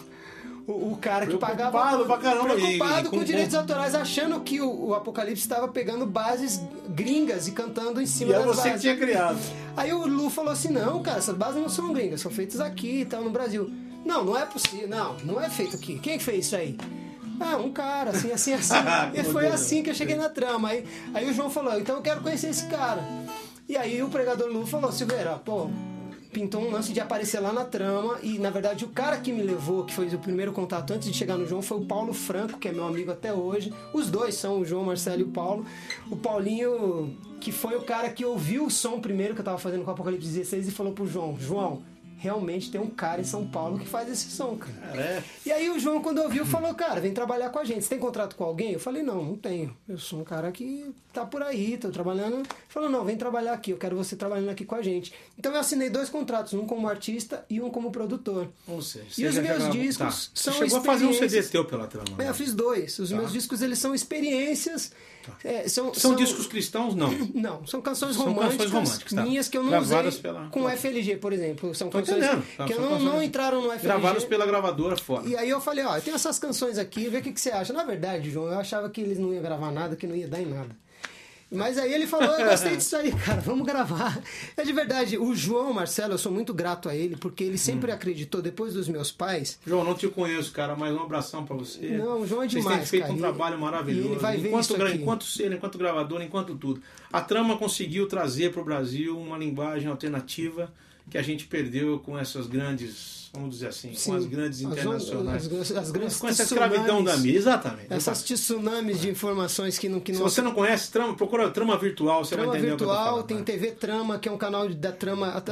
o, o cara que pagava. Preocupado pra caramba, Preocupado e- com com- direitos autorais, achando que o, o Apocalipse estava pegando bases gringas e cantando em cima E é das você que tinha criado. Aí o Lu falou assim: não, cara, essas bases não são gringas, são feitas aqui e tal, no Brasil. Não, não é possível, não, não é feito aqui. Quem que fez isso aí? Ah, um cara, assim, assim, assim. [LAUGHS] e foi assim que eu cheguei na trama. Aí, aí o João falou: então eu quero conhecer esse cara. E aí o pregador Lu falou: Silveira, pô, pintou um lance de aparecer lá na trama. E na verdade o cara que me levou, que foi o primeiro contato antes de chegar no João, foi o Paulo Franco, que é meu amigo até hoje. Os dois são o João, Marcelo e o Paulo. O Paulinho, que foi o cara que ouviu o som primeiro que eu tava fazendo com o Apocalipse 16 e falou pro João: João, realmente tem um cara em São Paulo que faz esse som, cara. Cara, é. E aí o João, quando ouviu, falou, cara, vem trabalhar com a gente. Você tem contrato com alguém? Eu falei, não, não tenho. Eu sou um cara que tá por aí, tô trabalhando. Ele falou, não, vem trabalhar aqui, eu quero você trabalhando aqui com a gente. Então eu assinei dois contratos, um como artista e um como produtor. Ou seja, E os meus discos tá. são Você chegou a fazer um CD experiências- teu pela trama. É, né? eu fiz dois. Os Tá. meus discos, eles são experiências. É, são, São discos cristãos? Não. [CLEARS THROAT] Não, são canções São românticas, canções românticas, tá. minhas que eu não Gravadas usei pela- com FLG, por exemplo. São Tô canções entendendo. Tá, que são não, canções não entraram no FLG. Gravados pela gravadora fora. E aí eu falei, ó, eu tenho essas canções aqui, vê o que, que você acha. Na verdade, João, eu achava que eles não iam gravar nada, que não ia dar em nada. Mas aí ele falou, eu gostei disso aí, cara, vamos gravar. É de verdade, o João Marcelo, eu sou muito grato a ele, porque ele Hum. sempre acreditou, depois dos meus pais, João, não te conheço, cara, mas um abração pra você. Não, o João é Vocês demais, têm feito cara, um trabalho maravilhoso. ele vai ver enquanto, isso aqui. enquanto ser, enquanto gravador, enquanto tudo. A trama conseguiu trazer pro Brasil uma linguagem alternativa que a gente perdeu com essas grandes, vamos dizer assim, Sim. com as grandes As internacionais. as- as grandes com essa escravidão da mídia, exatamente. essas exatamente. tsunamis de informações que não... Que Se não você não conhece, trama, procura trama virtual, você Trama vai entender o que eu tô Virtual, falando. tem né? TV Trama, que é um canal da Trama, a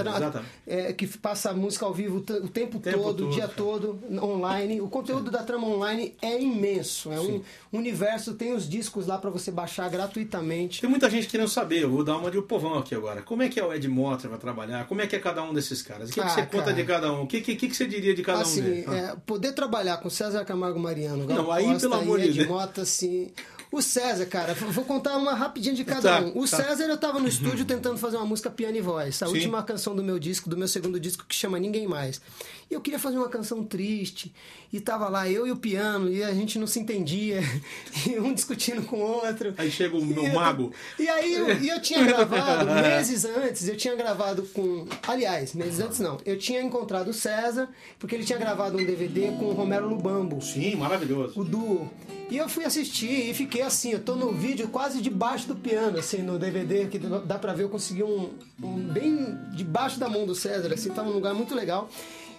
é, que passa música ao vivo o tempo, tempo todo, o dia cara. todo, online. O conteúdo da Trama Online é imenso. É um universo, tem os discos lá para você baixar gratuitamente. Tem muita gente querendo saber, eu vou dar uma de o povão aqui agora. Como é que é o Ed Motter vai trabalhar? Como é que é cada um desses caras? O que, que Ah, você conta cara. de cada um? O que, que, que, que você diria de cada assim, um deles? É, poder trabalhar com César Camargo Mariano, Gal Não, aí, Costa pelo amor de Deus. Mota, assim... O César, cara, vou contar uma rapidinha de cada Tá, um. O tá. César, eu tava no estúdio tentando fazer uma música piano e voz. A Sim. última canção do meu disco, do meu segundo disco, que chama Ninguém Mais. E eu queria fazer uma canção triste. E tava lá eu e o piano, e a gente não se entendia. [LAUGHS] E um discutindo com o outro. Aí chega o meu eu- mago. E aí eu, e eu tinha [LAUGHS] gravado, meses antes, eu tinha gravado com. Aliás, meses antes não. Eu tinha encontrado o César, porque ele tinha gravado um DVD com o Romero Lubambo, Sim, maravilhoso. o duo. E eu fui assistir e fiquei assim, eu tô no vídeo quase debaixo do piano, assim, no DVD, que dá pra ver, eu consegui um, um bem debaixo da mão do César, assim, tava num lugar muito legal.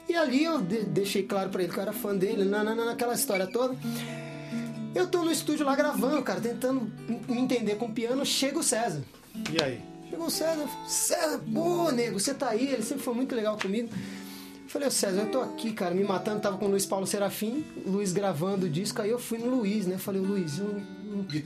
E ali eu de- deixei claro pra ele que eu era fã dele, na, na, naquela história toda. Eu tô no estúdio lá gravando, cara, tentando me entender com o piano, chega o César. E aí? Chegou o César, César, pô, nego, você tá aí, ele sempre foi muito legal comigo. Falei, ô César, eu tô aqui, cara, me matando, tava com o Luiz Paulo Serafim, o Luiz gravando o disco, aí eu fui no Luiz, né? Falei, Luiz, eu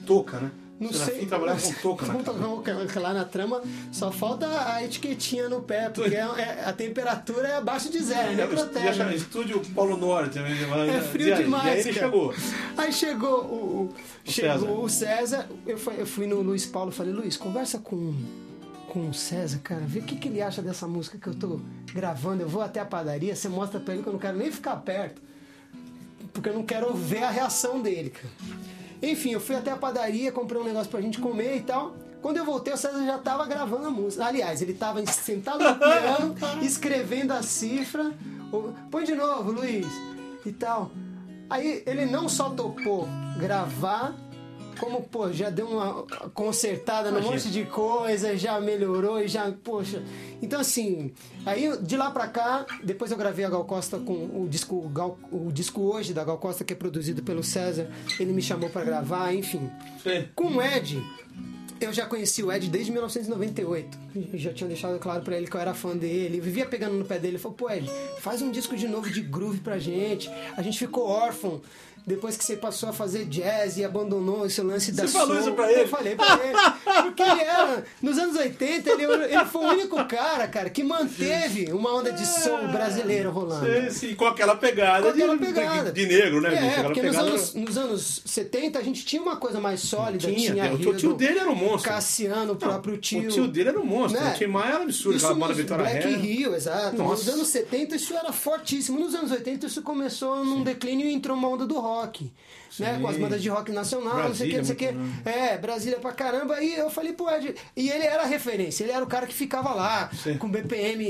touca, né? Não Serafim sei. trabalhava com touca na Não, cara. Lá na trama só falta a etiquetinha no pé, porque é- é- a temperatura é abaixo de zero, né? É, Protege. já chama Estúdio Polo Norte. É frio e aí? demais. E aí ele cara. chegou. Aí chegou o, o- chegou César. o César. Eu, fui- eu fui no Luiz Paulo e falei, Luiz, conversa com, com o César, cara. Vê o que, que ele acha dessa música que eu tô gravando. Eu vou até a padaria, você mostra pra ele que eu não quero nem ficar perto. Porque eu não quero ver a reação dele, cara. Enfim, eu fui até a padaria, comprei um negócio pra gente comer e tal. Quando eu voltei, o César já tava gravando a música. Aliás, ele tava sentado no piano, [LAUGHS] escrevendo a cifra. Põe de novo, Luiz. E tal. Aí ele não só topou gravar, como, pô, já deu uma consertada num monte de coisa, já melhorou e já, poxa. Então, assim, aí de lá pra cá, depois eu gravei a Gal Costa com o disco, Gal- o disco Hoje da Gal Costa, que é produzido pelo César. Ele me chamou pra gravar, enfim. Sim. Com o Ed, eu já conheci o Ed desde 1998. Eu já tinha deixado claro pra ele que eu era fã dele. Eu vivia pegando no pé dele. Ele falou, pô, Ed, faz um disco de novo de groove pra gente. A gente ficou órfão. Depois que você passou a fazer jazz e abandonou esse lance da Você falou isso pra ele? Eu falei pra ele. Porque ele era, nos anos 80, ele, ele foi o único cara, cara, que manteve uma onda de soul brasileira rolando. Sim, sim, com aquela pegada, Com aquela de, pegada. de, de negro, né? É, Aquela porque nos pegada- anos, nos anos 70 a gente tinha uma coisa mais sólida. Tinha, Tinha, o tio- dele era um monstro. Cassiano, o próprio tio. O tio dele era um monstro. Né? O Tim Maia era absurdo, Isso aquela banda nos Vitória Black Reina. Hill, exato. Nossa. Nos anos 70 isso era fortíssimo. Nos anos 80 isso começou num declínio e entrou uma onda do rock. Né? Com as bandas de rock nacional, não sei o que, não sei o que. Brasília, muito É, Brasília pra caramba. E eu falei pro Ed. E ele era a referência, ele era o cara que ficava lá, Sim. com BPM. E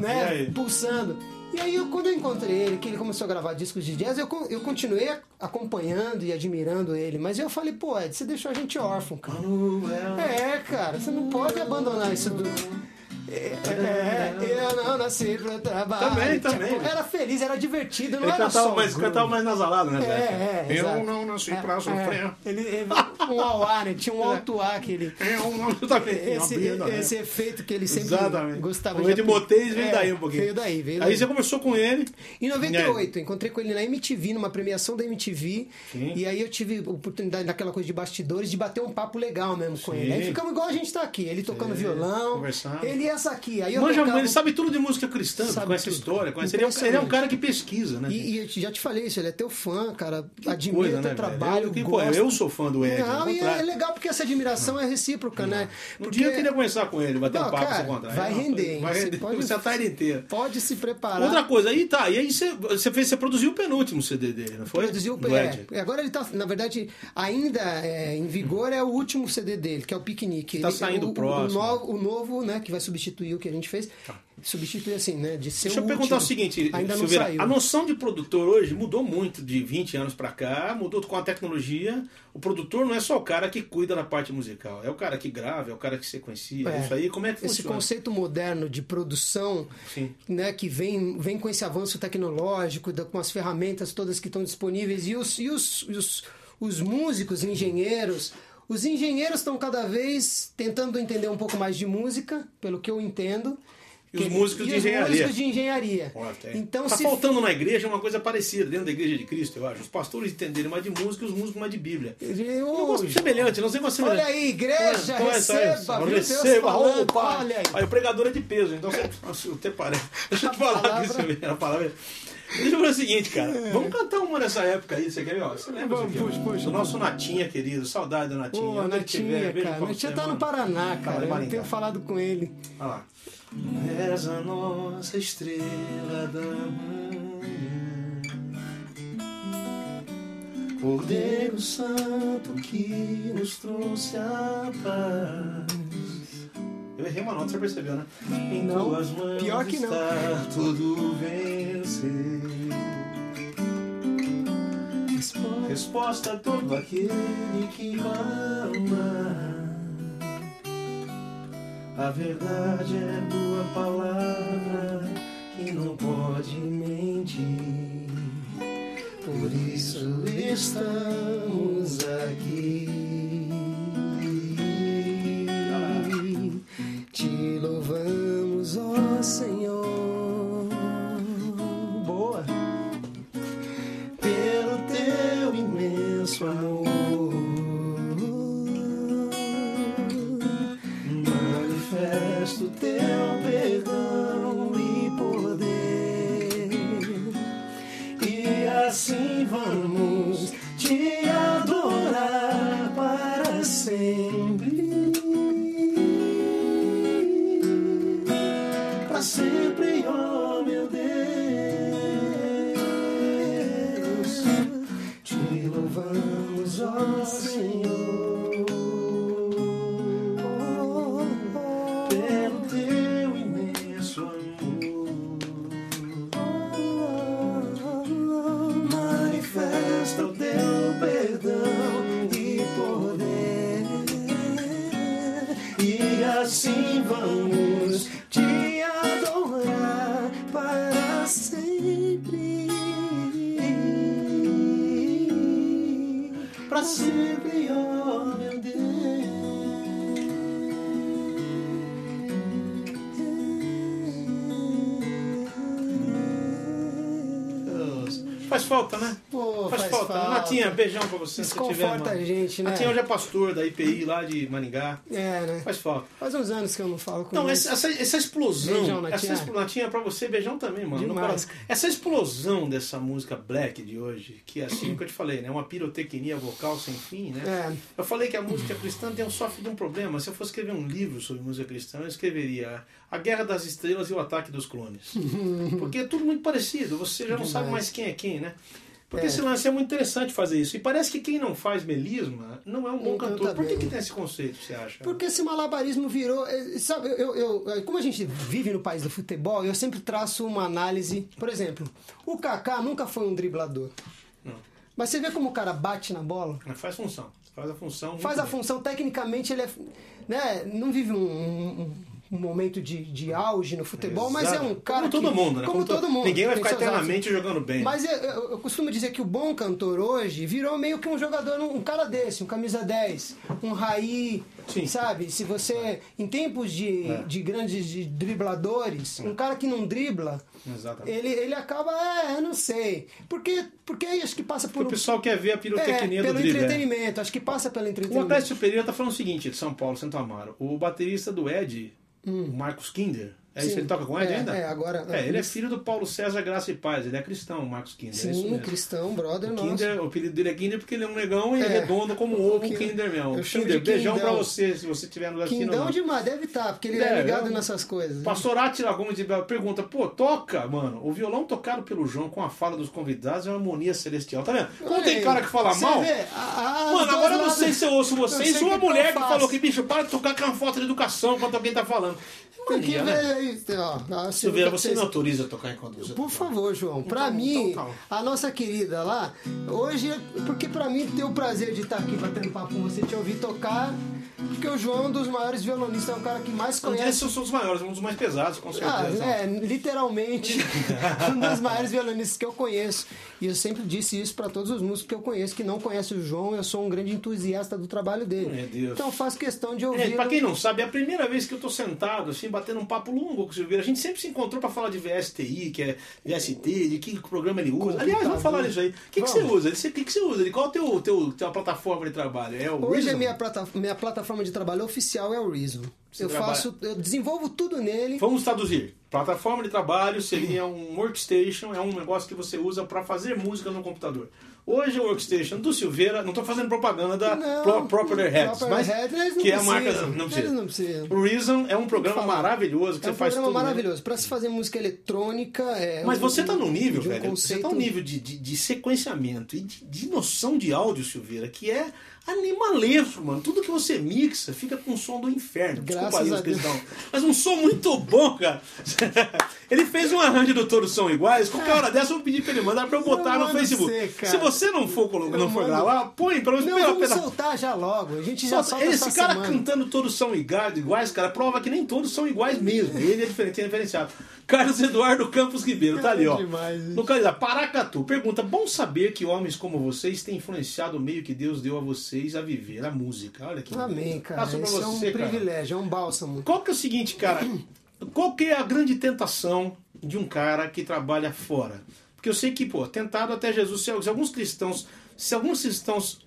né, pulsando. E aí, eu, quando eu encontrei ele, que ele começou a gravar discos de jazz, eu, eu continuei acompanhando e admirando ele. Mas eu falei, pô, Ed, você deixou a gente órfão, cara. É, cara, você não pode abandonar isso do. É, é, eu não nasci pra trabalhar. Também, Tipo, também. Era feliz, era divertido, não Ele era cantava só mais, groove. cantava mais nasalado, né? É, é, Eu exato. não nasci É, pra sofrer. é. Ele, ele- um auá, né? Tinha um alto ar que ele. É um também. Esse, né? esse efeito que ele sempre Exatamente. gostava O Ed apli- Botez veio É, daí um pouquinho. Veio daí, veio Aí daí. você conversou com ele. Em 98, encontrei com ele na MTV, numa premiação da MTV. Sim. E aí eu tive a oportunidade, naquela coisa de bastidores, de bater um papo legal mesmo com ele. Aí ficamos igual a gente tá aqui. Ele tocando violão. conversando. Ele essa aqui. Aí eu Manja, tocava- ele sabe tudo de música cristã, Sabe conhece tudo. história. Conhece, ele, é um, ele é um cara que pesquisa, né? E, e eu já te falei isso, ele é teu fã, cara. Admira coisa, teu né, trabalho. Eu, que, pô, gosta. eu sou fã do Ed. Não, e é, é legal porque essa admiração é recíproca, né? Um Porque dia eu queria conversar com ele, bater Não, um papo cara, vai É, render, hein? Vai Você render. pode- [LAUGHS] Você a tarde inteira. pode se preparar. Outra coisa, aí tá, e aí você, você, fez, você produziu o penúltimo CD dele, não foi? Produziu Do Ed. é, Agora ele tá, na verdade, ainda é, em vigor é o último CD dele, que é o Piquenique. Tá Ele- saindo o, o próximo. O novo, o novo, né, que vai substituir o que a gente fez. Substituir assim, né, de ser Deixa eu perguntar o seguinte, ainda não Silveira, saiu. a noção de produtor hoje mudou muito de 20 anos pra cá, mudou com a tecnologia. O produtor não é só o cara que cuida da parte musical, é o cara que grava, é o cara que sequencia. É. Isso aí, como é que Esse funciona? conceito moderno de produção, Sim. né, que vem, vem com esse avanço tecnológico, com as ferramentas todas que estão disponíveis, e os, e os, e os, os músicos, engenheiros. Os engenheiros estão cada vez tentando entender um pouco mais de música, pelo que eu entendo. E os músicos e de os engenharia. músicos de engenharia. Ó, tem. Então, tá se faltando na igreja uma coisa parecida, dentro da igreja de Cristo, eu acho. Os pastores entenderem mais de música e os músicos mais de Bíblia. Eu- Um negócio semelhante, não sei como semelhante. Olha aí, igreja, Então, é- receba, viu Deus receba, falando, opa! olha aí. Aí o pregador é de peso, então você. [LAUGHS] Até parece. Deixa eu te falar palavra- vê, a palavra. Deixa eu falar o seguinte, cara. Vamos cantar uma nessa época aí, você quer ver? Ó, Você lembra Vamos, disso aqui, puxa, puxa. Do nosso Natinha, querido. Saudade do Natinha. Pô, ele Natinha, beijo cara. Natinha tá no mano. Paraná, cara. Eu Maringá. não tenho falado com ele. Olha lá. És a nossa estrela da manhã, Cordeiro Santo que nos trouxe a paz. Eu errei uma nota, você percebeu, né? Em Não, tuas mãos pior que não. está tudo vencer. Resposta a todo aquele que clama. A verdade é tua palavra que não pode mentir. Por isso estamos aqui. Falta, né? Pô, faz, faz falta. falta. Natinha, beijão pra você. se Desconforta a gente, né? Natinha hoje é pastor da IPI lá de Maringá. É, né? Faz falta. Faz uns anos que eu não falo com Então, ele. essa, essa, essa explosão. Beijão, essa Natinha. expl- Natinha, pra você, beijão também, mano. no Demais. Essa explosão dessa música black de hoje, que é assim que eu te falei, né? Uma pirotecnia vocal sem fim, né? É. Eu falei que a música cristã tem um, sofre de um problema. Se eu fosse escrever um livro sobre música cristã, eu escreveria A Guerra das Estrelas e o Ataque dos Clones. [LAUGHS] Porque é tudo muito parecido, você já não sabe mais quem é quem, né? Porque É. esse lance é muito interessante fazer isso. E parece que quem não faz melisma não é um bom cantor. canta Por que, que tem esse conceito, você acha? Porque esse malabarismo virou. eh, Sabe, eu, eu, como a gente vive no país do futebol, eu sempre traço uma análise. Por exemplo, o Kaká nunca foi um driblador. Não. Mas você vê como o cara bate na bola? Mas faz função. Faz a função. Faz a bem. função, tecnicamente ele é. Né, não vive um, um- um momento de, de auge no futebol, mas é um Exato. cara Como todo que, mundo, né? Como, Como to- todo mundo. Ninguém vai ficar eternamente jogando bem. Mas eu, eu- eu costumo dizer que o bom cantor hoje virou meio que um jogador, um cara desse, um camisa 10, um raí, Sim. sabe? Se você, em tempos de, É. de grandes de dribladores, um cara que não dribla, Exatamente. ele, ele acaba, é, eu não sei. Porque, porque aí acho que passa por O pessoal quer ver a é, pirotecnia do pelo drible. é. entretenimento, acho que passa pelo O entretenimento. Atlético Pereira tá falando o seguinte, de São Paulo, Santo Amaro. O baterista do Ed, o Marcos Kinder, é isso? Ele toca com o Ed É, ainda? é, agora- É, ele é filho do Paulo César Graça e Paz, ele é cristão, o Marcos Kinder. é Sim, mesmo. cristão, brother O, nosso. Kinder, o apelido dele é Kinder porque ele é um negão e É. redondo como um ovo, Kinder. Kinder mesmo. Eu Kinder, de beijão pra você, se você estiver no assistindo. Quindão lá. demais, deve estar, porque ele é, É, ligado eu- nessas coisas. né? Pastor Atila Gomes de Bela pergunta, pô, toca, mano, o violão tocado pelo João com a fala dos convidados é uma harmonia celestial, tá vendo? Quando tem cara que fala mal... vê, a- a- os Mano, agora eu não sei se eu ouço vocês ou a o mulher que falou que, bicho, para de tocar com uma foto de educação enquanto alguém tá falando. Mania, né? Ó. a Silveira, você me autoriza a tocar enquanto você Por favor, João. Pra Então- mim, então a nossa querida lá, hoje, porque pra mim ter o prazer de estar aqui batendo papo com você, te ouvir tocar, porque o João é um dos maiores violonistas, é o cara que mais Não diria conhece. se eu sou os maiores, um dos mais pesados, com Ah, certeza. é, literalmente, [LAUGHS] um dos maiores violonistas que eu conheço. E eu sempre disse isso pra todos os músicos que eu conheço que não conhecem o João, eu sou um grande entusiasta do trabalho dele. Meu Deus. Então eu faço questão de É, ouvir. pra quem não sabe, é a primeira vez que eu tô sentado, assim, batendo um papo longo com o Silveira. A gente sempre se encontrou pra falar de VSTI, que é VST, de que programa ele usa. Aliás, vamos falar disso aí. O que, que você usa? O que, que você usa? Qual é a teu, teu, tua plataforma de trabalho? É o Hoje Reason? a minha, plata- minha plataforma de trabalho oficial é o Reason. Você eu trabalha- faço, eu desenvolvo tudo nele. Vamos traduzir. Plataforma de trabalho seria um workstation, é um negócio que você usa para fazer música no computador. Hoje o workstation do Silveira, não estou fazendo propaganda da Não, Pro, Proper Heads, mas que é a marca não precisa. não. O Reason é um programa maravilhoso que É você um faz programa tudo. né? maravilhoso. Pra se fazer música eletrônica. É Mas um- você tá num nível, um velho, você conceito- tá num nível de, de, de sequenciamento e de, de noção de áudio, Silveira, que é animalesco, mano. Tudo que você mixa fica com um som do inferno. Desculpa Graças aí, os a Deus. cristãos. Mas um som muito bom, cara. [LAUGHS] Ele fez um arranjo do Todos São Iguais. Qualquer hora dessa eu vou pedir pra ele mandar pra eu botar Eu no Facebook. cara. Se você não for, Eu não for mando. gravar, põe pelo menos pela- pela- soltar já logo. A gente já Solta- solta Esse cara semana. cantando todos são iguais, iguais, cara, prova que nem todos são iguais mesmo. Ele é diferente, é diferenciado. Carlos Eduardo Campos Ribeiro, tá ali, ó. Demais, hein? Localizado. Paracatu. Pergunta: bom saber que homens como vocês têm influenciado o meio que Deus deu a vocês a viver, a música. Olha que Amém, cara. Isso é um cara. privilégio, é um bálsamo. Qual que é o seguinte, cara? Qual que é a grande tentação de um cara que trabalha fora? Porque eu sei que, pô, tentado até Jesus, se alguns cristãos, se alguns cristãos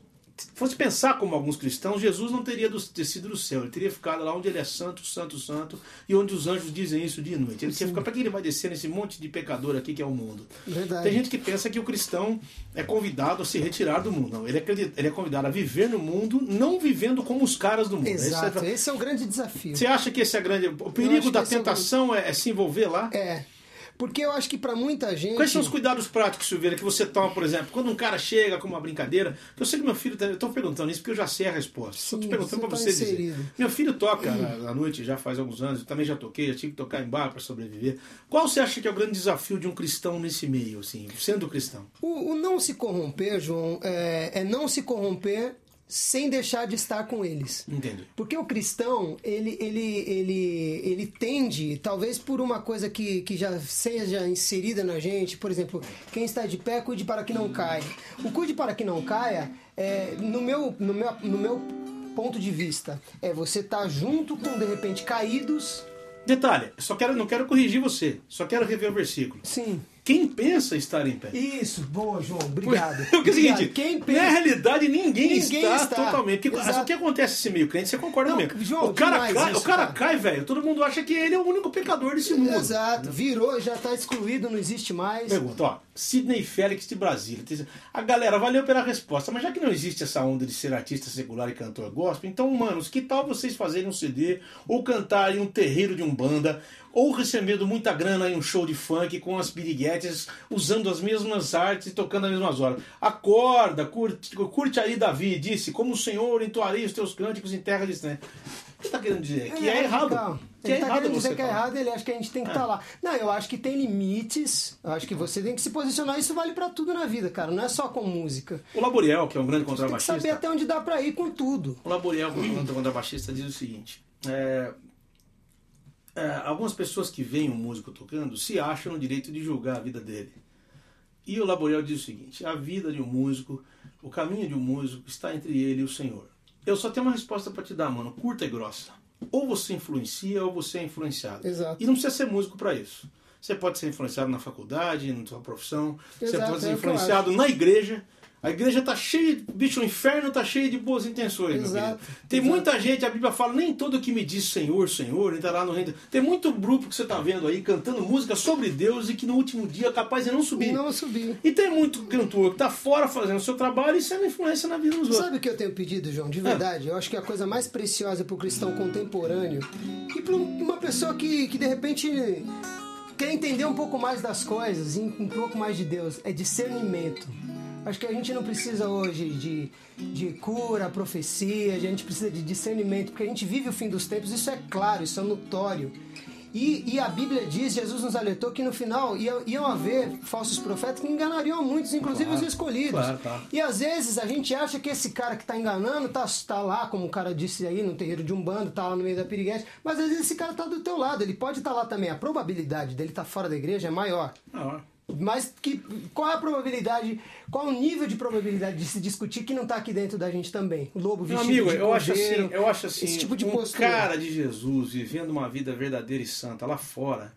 fosse pensar como alguns cristãos, Jesus não teria do- descido do céu, ele teria ficado lá onde ele é santo, santo, santo, e onde os anjos dizem isso dia e noite. Ele teria ficado, para que ele vai descer nesse monte de pecador aqui que é o mundo? Verdade. Tem gente que pensa que o cristão é convidado a se retirar do mundo. Não, ele é, ele é convidado a viver no mundo, não vivendo como os caras do mundo. Esse é- Exato. Esse é o grande desafio. você acha que esse é grande. O perigo da é o tentação é, é se envolver lá? É. Porque eu acho que pra muita gente. Quais são os cuidados práticos, Silveira, que você toma, por exemplo, quando um cara chega com uma brincadeira? Eu sei que meu filho. tá- Eu estou perguntando isso porque eu já sei a resposta. Estou te Sim, perguntando você para tá você dizer. inserido. Meu filho toca à noite já faz alguns anos, eu também já toquei, já tive que tocar em bar para sobreviver. Qual você acha que é o grande desafio de um cristão nesse meio, assim, sendo cristão? O, o não se corromper, João, é, é não se corromper sem deixar de estar com eles. Entendi. Porque o cristão, ele, ele, ele, ele tende, talvez por uma coisa que, que já seja inserida na gente, por exemplo, quem está de pé, cuide para que não caia. O cuide para que não caia, é, no, meu, no, meu, no meu ponto de vista, é você estar junto com, de repente, caídos. Detalhe, só quero, não quero corrigir você, só quero rever o versículo. Sim. Quem pensa estar em pé? Isso, boa, João. Obrigado. [LAUGHS] Porque é o Obrigado. seguinte, Quem na pensa... realidade ninguém, Ninguém está, está. totalmente. Porque, Exato. o que acontece nesse meio crente, você concorda Não, comigo? João, o cara, cai, isso, o cara, cara. cai, velho, todo mundo acha que ele é o único pecador desse mundo. Exato. Virou, já está excluído, não existe mais. Pergunta, ó, Sidney Félix de Brasília. A galera, valeu pela resposta, mas já que não existe essa onda de ser artista secular e cantor gospel, então, manos, que tal vocês fazerem um CD ou cantarem um terreiro de umbanda ou recebendo muita grana em um show de funk com as piriguetes, usando as mesmas artes e tocando as mesmas horas. Acorda, curte, curte aí, Davi, disse, como o Senhor entoaria os teus cânticos em terra distante. O que você tá querendo dizer? Que é, errado. Legal. Que Ele é tá querendo dizer que é errado, ele acha que a gente tem que estar lá. Não, eu acho que tem limites. Eu acho que você tem que se posicionar. Isso vale pra tudo na vida, cara. Não é só com música. O Laboriel, que é um grande Tem que contrabaixista, saber até onde dá pra ir com tudo. O Laboriel, quando contrabaixista, diz o seguinte: é, é, algumas pessoas que veem um músico tocando se acham no direito de julgar a vida dele. E o Laboriel diz o seguinte: a vida de um músico, o caminho de um músico está entre ele e o Senhor. Eu só tenho uma resposta para te dar, mano, curta e grossa. Ou você influencia ou você é influenciado. Exato. E não precisa ser músico para isso. Você pode ser influenciado na faculdade, na sua profissão, você Exato, pode é ser eu influenciado na igreja. A igreja tá cheia, bicho, o inferno tá cheio de boas intenções, Exato. Tem exato. muita gente, a Bíblia fala, nem todo que me diz Senhor, Senhor, tá lá no reino. Tem muito grupo que você tá vendo aí cantando música sobre Deus e que no último dia é capaz de não subir. Não subir. E tem muito cantor que tá fora fazendo o seu trabalho e sendo influência na vida dos outros. Sabe o que eu tenho pedido, João? De verdade, eu acho que a coisa mais preciosa para o cristão contemporâneo e para uma pessoa que, que de repente quer entender um pouco mais das coisas, e um pouco mais de Deus, é discernimento. Acho que a gente não precisa hoje de, de cura, profecia, a gente precisa de discernimento, porque a gente vive o fim dos tempos, isso é claro, isso é notório. E, e a Bíblia diz, Jesus nos alertou que no final ia- iam haver falsos profetas que enganariam muitos, inclusive Claro, os escolhidos. claro, claro. E às vezes a gente acha que esse cara que tá enganando tá, tá lá, como o cara disse aí, no terreiro de um bando, tá lá no meio da piriguete, mas às vezes esse cara tá do teu lado, ele pode estar lá também. A probabilidade dele estar fora da igreja é maior. Ah, Mas que, qual é a probabilidade, qual é o nível de probabilidade de se discutir que não tá aqui dentro da gente também? O lobo Meu vestido amigo, de eu acho assim, eu acho assim, esse tipo de um postura. cara de Jesus vivendo uma vida verdadeira e santa lá fora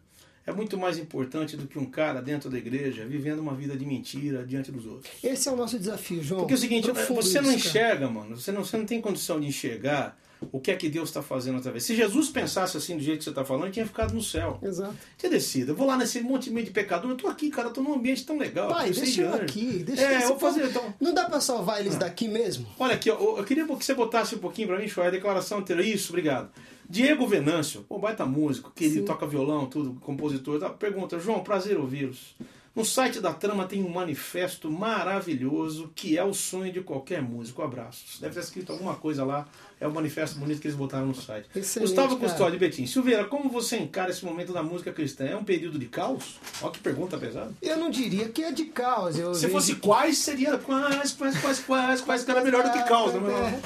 é muito mais importante do que um cara dentro da igreja vivendo uma vida de mentira diante dos outros. Esse é o nosso desafio, João. Porque é o seguinte, Profundo você não isso, enxerga, mano, você não, você não tem condição de enxergar o que é que Deus está fazendo através. Se Jesus pensasse assim do jeito que você está falando, ele tinha ficado no céu. Exato. Tinha descido. Eu vou lá nesse monte de pecador, eu tô aqui, cara, tô num ambiente tão legal. Pai, eu deixa de eu aqui. Deixa É, eu vou fazer então. Não dá pra salvar eles daqui mesmo? Olha aqui, ó, eu queria que você botasse um pouquinho pra mim, Shoy, a declaração anterior. Isso, obrigado. Diego Venâncio, pô, baita músico, querido, toca violão, tudo, compositor. Tá? Pergunta, João, prazer ouvi-los. No site da Trama tem um manifesto maravilhoso que é o sonho de qualquer músico. Abraços. Deve ter escrito alguma coisa lá. É o manifesto bonito que eles botaram no site. Excelente, Gustavo cara. Custódio Betim. Silveira, como você encara esse momento da música cristã? É um período de caos? Olha que pergunta pesada. Eu não diria que é de caos. Eu Se fosse que- quais, seria quais, quais, quais, quais, quais, que era melhor do que caos, né?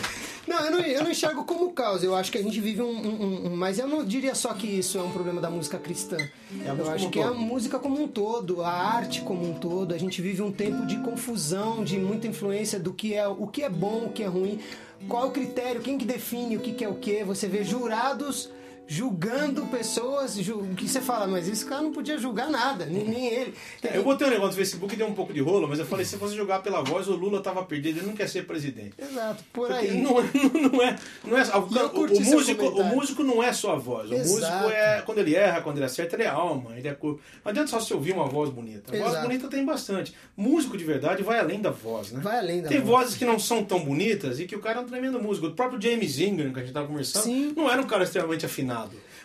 Não, eu não, eu não enxergo como caos. Eu acho que a gente vive um, um- um- Mas eu não diria só que isso é um problema da música cristã. É eu acho que é a todo. música como um todo, a arte como um todo. A gente vive um tempo de confusão, de muita influência do que é o que é bom, o que é ruim. Qual é o critério? Quem que define o que, que é o que? Você vê jurados julgando pessoas ju- que você fala, mas esse cara não podia julgar nada, nem, nem ele. Eu botei um negócio no Facebook e deu um pouco de rolo, mas eu falei, se fosse jogar pela voz, o Lula tava perdido, ele não quer ser presidente. Exato, por Porque aí. não, é- [LAUGHS] não é, não é, o, o- músico, o músico não é só a voz. O Exato. músico é quando ele erra, quando ele acerta, ele é alma, ele é corpo. Não adianta só se ouvir uma voz bonita. A voz Exato. bonita tem bastante. Músico de verdade vai além da voz, né? Vai além da Tem voz. vozes que não são tão bonitas e que o cara é um tremendo músico. O próprio James Ingram, que a gente tava conversando, Sim. não era um cara extremamente afinado.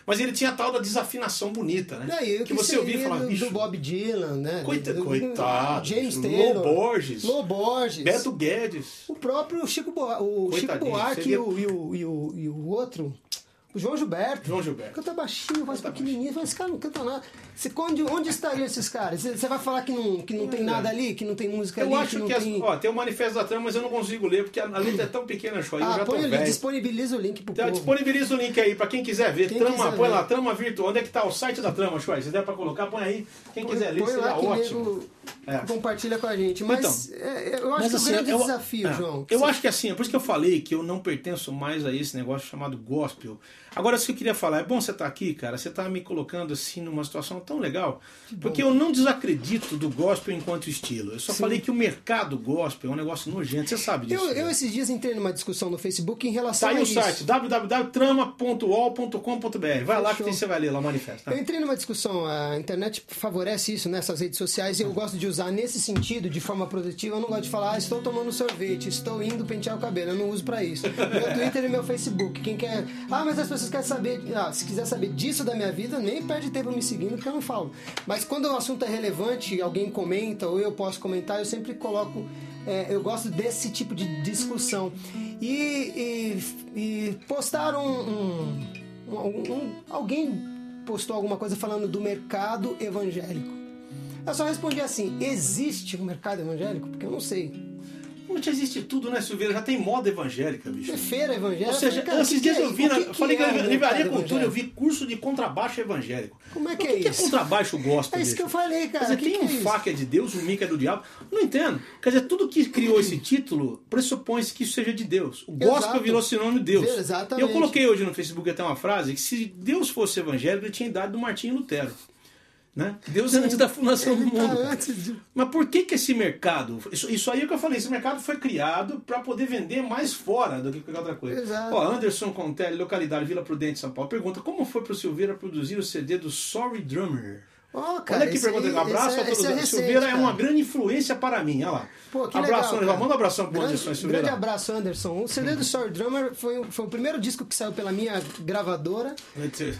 Mas ele tinha a tal da desafinação bonita, né? Não, e o que você ouvia e seria falava, do, bicho, do Bob Dylan, né? Coita- Do- do- coitado, James Taylor. Borges. Lô Borges. Beto Guedes. O próprio Chico, Boa, o Chico Buarque seria- e, o, e, o, e, o, e o outro, João Gilberto. João Gilberto. Canta baixinho, voz Canta pequenininha, mas esse cara não canta nada. Você, onde, onde estariam esses caras? Você, vai falar que não, que não tem é. nada ali, que não tem música Eu ali, acho que que, as- tem... ó, tem o manifesto da trama, mas eu não consigo ler porque a, a letra é tão pequena, eu ah, põe velho. disponibiliza o link pro Então, povo. disponibiliza o link aí pra quem quiser ver. Quem trama, quiser põe ver. lá, trama virtual. Onde é que tá o site da trama, Shoy? Se der pra colocar, põe aí. Quem quiser ler, Põe seria lá que ótimo. É. compartilha com a gente. Mas é, eu acho Mas que assim, o grande eu- desafio, é, João... Eu acho que assim, é por isso que eu falei que eu não pertenço mais a esse negócio chamado gospel. Agora, isso que eu queria falar, é bom você estar aqui, cara. Você tá me colocando assim numa situação tão legal. Porque eu não desacredito do gospel enquanto estilo. Eu só falei que o mercado gospel é um negócio nojento. Você sabe disso. Eu, eu né? esses dias entrei numa discussão no Facebook em relação Tá aí a o isso. site www.trama.ol.com.br. Vai lá que você vai ler lá o manifesto. tá? Eu entrei numa discussão, a internet favorece isso nessas redes sociais e eu gosto de usar nesse sentido, de forma produtiva. Eu não gosto de falar, ah, estou tomando sorvete, estou indo pentear o cabelo. Eu não uso pra isso. Meu Twitter e meu Facebook. Quem quer. Ah, mas as pessoas querem saber. Ah, se quiser saber disso da minha vida, nem perde tempo me seguindo, porque eu não falo. Mas quando o assunto é relevante, alguém comenta ou eu posso comentar, eu sempre coloco. é, eu gosto desse tipo de discussão. E, e, e postaram um- um- um- alguém postou alguma coisa falando do mercado evangélico. Eu só respondi assim: existe um mercado evangélico? Porque eu não sei. Onde existe tudo, né, Silveira? Já tem moda evangélica, bicho. É feira evangélica. Ou seja, Cara, esses que dias que é- eu vi, na, que que falei que é na o Livraria Cultura eu vi curso de contrabaixo evangélico. Como é que é que, isso? é contrabaixo gospel? É isso bicho? que eu falei, cara. Quer dizer, Que tem que um é que é de Deus, um Mi que é do diabo. Não entendo. Quer dizer, tudo que criou esse título pressupõe-se que isso seja de Deus. O gospel Exato. virou sinônimo de Deus. Exatamente. E eu coloquei hoje no Facebook até uma frase que se Deus fosse evangélico, ele tinha idade do Martinho Lutero. Né? Deus é antes da fundação do tá mundo. de- Mas por que que esse mercado... Isso, isso aí é o que eu falei. Esse mercado foi criado para poder vender mais fora do que qualquer outra coisa. Exato. Ó, Anderson Contelli, localidade Vila Prudente, São Paulo, pergunta como foi pro Silveira produzir o CD do Sorry Drummer? Ó, cara, Olha aqui, pergunta aí- um abraço esse é- a todos. é o recente, Silveira é cara. uma grande influência para mim. Olha lá. Pô, que abraço, legal. Manda um abração pro grande, Anderson Silveira. grande abraço, Anderson. O CD do Sorry Drummer foi, o- foi o primeiro disco que saiu pela minha gravadora,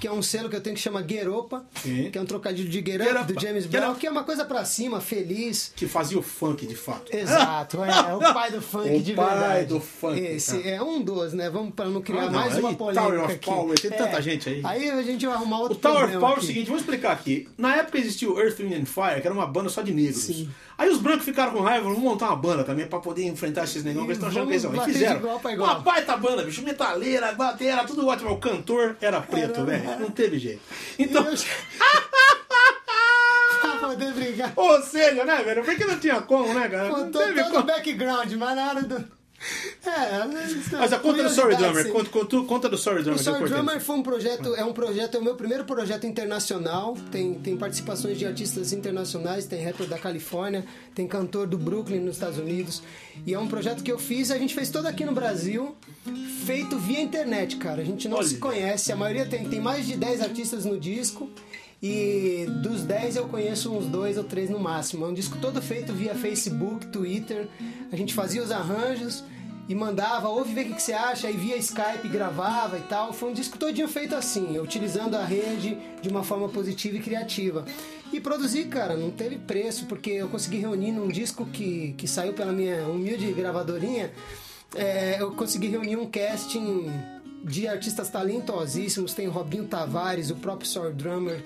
que é um selo que eu tenho que chama Gueropa, Sim. que é um trocadilho de Up. do James Brown, que é uma coisa pra cima, feliz. Que fazia o funk de fato. Exato, é, o [LAUGHS] pai do funk O de pai verdade. do funk, Esse é um dos, né? Vamos para não criar Ah, não, mais aí, uma polêmica Tower of aqui. Power, tem tanta gente aí. Aí a gente vai arrumar O outro Tower of Power é o seguinte, vou explicar aqui. Na época existiu Earth, Wind and Fire, que era uma banda só de negros. Sim. Aí os brancos ficaram com raiva, vamos montar uma banda também pra poder enfrentar esses negões que eles estão achando que eles são. E fizeram. igual igual. Uma baita banda, bicho, metaleira, batera, tudo ótimo. O cantor era preto, velho. Não teve jeito. Então, Eu- [LAUGHS] poder brigar. ou seja, né, velho? Porque não tinha como, né, cara? Não Contou teve todo o background, mas na hora do. É, Mas a conta do Sorry Drummer, conta, conta, conta do Sorry O Drummer. eu Sorry. Drummer foi um projeto, é um projeto, é o meu primeiro projeto internacional. Tem, tem participações de artistas internacionais, tem rapper da Califórnia, tem cantor do Brooklyn nos Estados Unidos. E é um projeto que eu fiz, a gente fez todo aqui no Brasil, feito via internet, cara. A gente não Olha. se conhece, a maioria tem, tem mais de 10 artistas no disco. E dos 10 eu conheço uns dois ou três no máximo. É um disco todo feito via Facebook, Twitter. A gente fazia os arranjos e mandava, ouve ver o que, você acha, aí via Skype gravava e tal. Foi um disco todinho feito assim, utilizando a rede de uma forma positiva e criativa. E produzir, cara, não teve preço, porque eu consegui reunir num disco que, que saiu pela minha humilde gravadorinha, é, eu consegui reunir um casting de artistas talentosíssimos. Tem o Robinho Tavares, o próprio Sour Drummer,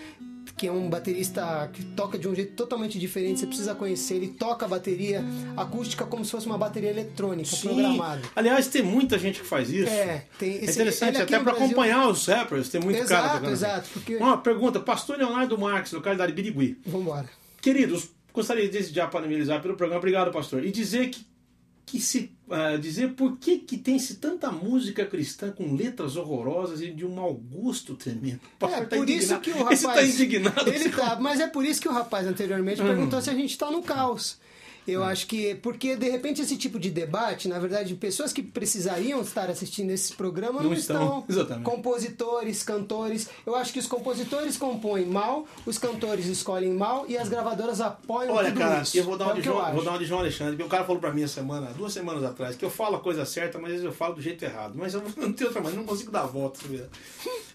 que é um baterista que toca de um jeito totalmente diferente. Você precisa conhecer. Ele toca a bateria acústica como se fosse uma bateria eletrônica Sim. programada. Aliás, tem muita gente que faz isso. É, tem É interessante, até para Brasil- acompanhar os rappers, tem muito cara Exato, tocando. exato, porque- Uma pergunta, Pastor Leonardo Marques, localidade Birigui. Vambora. Queridos, gostaria de já parabenizar pelo programa, obrigado, pastor. E dizer que, que se ah, dizer por que que tem-se tanta música cristã com letras horrorosas e de um mau gosto tremendo. O É, tá por isso indignado. que o rapaz. Esse tá indignado. Ele tá, mas é por isso que o rapaz anteriormente Hum. perguntou se a gente tá no caos. Eu acho que. Porque, de repente, esse tipo de debate, na verdade, pessoas que precisariam estar assistindo esse programa não, Não estão, [LAUGHS] exatamente. Compositores, cantores. Eu acho que os compositores compõem mal, os cantores escolhem mal e as gravadoras apoiam Olha, tudo cara, isso. eu vou dar, é uma o de João, vou dar uma de João Alexandre, porque o cara falou pra mim essa semana, duas semanas atrás, que eu falo a coisa certa, mas às vezes eu falo do jeito errado. Mas eu [LAUGHS] não tenho outra maneira, não consigo dar a volta.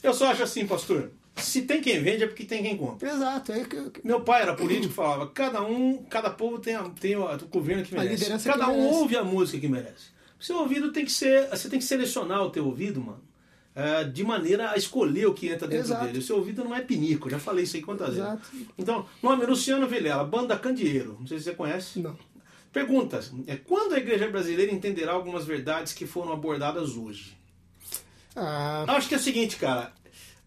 Eu só acho assim, pastor, se tem quem vende é porque tem quem compra. Exato. É que, Meu pai era político falava, cada um, cada povo tem, a- tem o, governo que merece. cada que um merece. ouve a música que merece. O seu ouvido tem que ser, você tem que selecionar o teu ouvido, mano. é, de maneira a escolher o que entra dentro Exato. dele. O seu ouvido não é pinico, já falei isso aí quantas vezes. Exato. Então, nome é Luciano Vilela, banda Candeeiro. Não sei se você conhece. Não. Perguntas. É, quando a igreja brasileira entenderá algumas verdades que foram abordadas hoje? Ah, acho que é o seguinte, cara.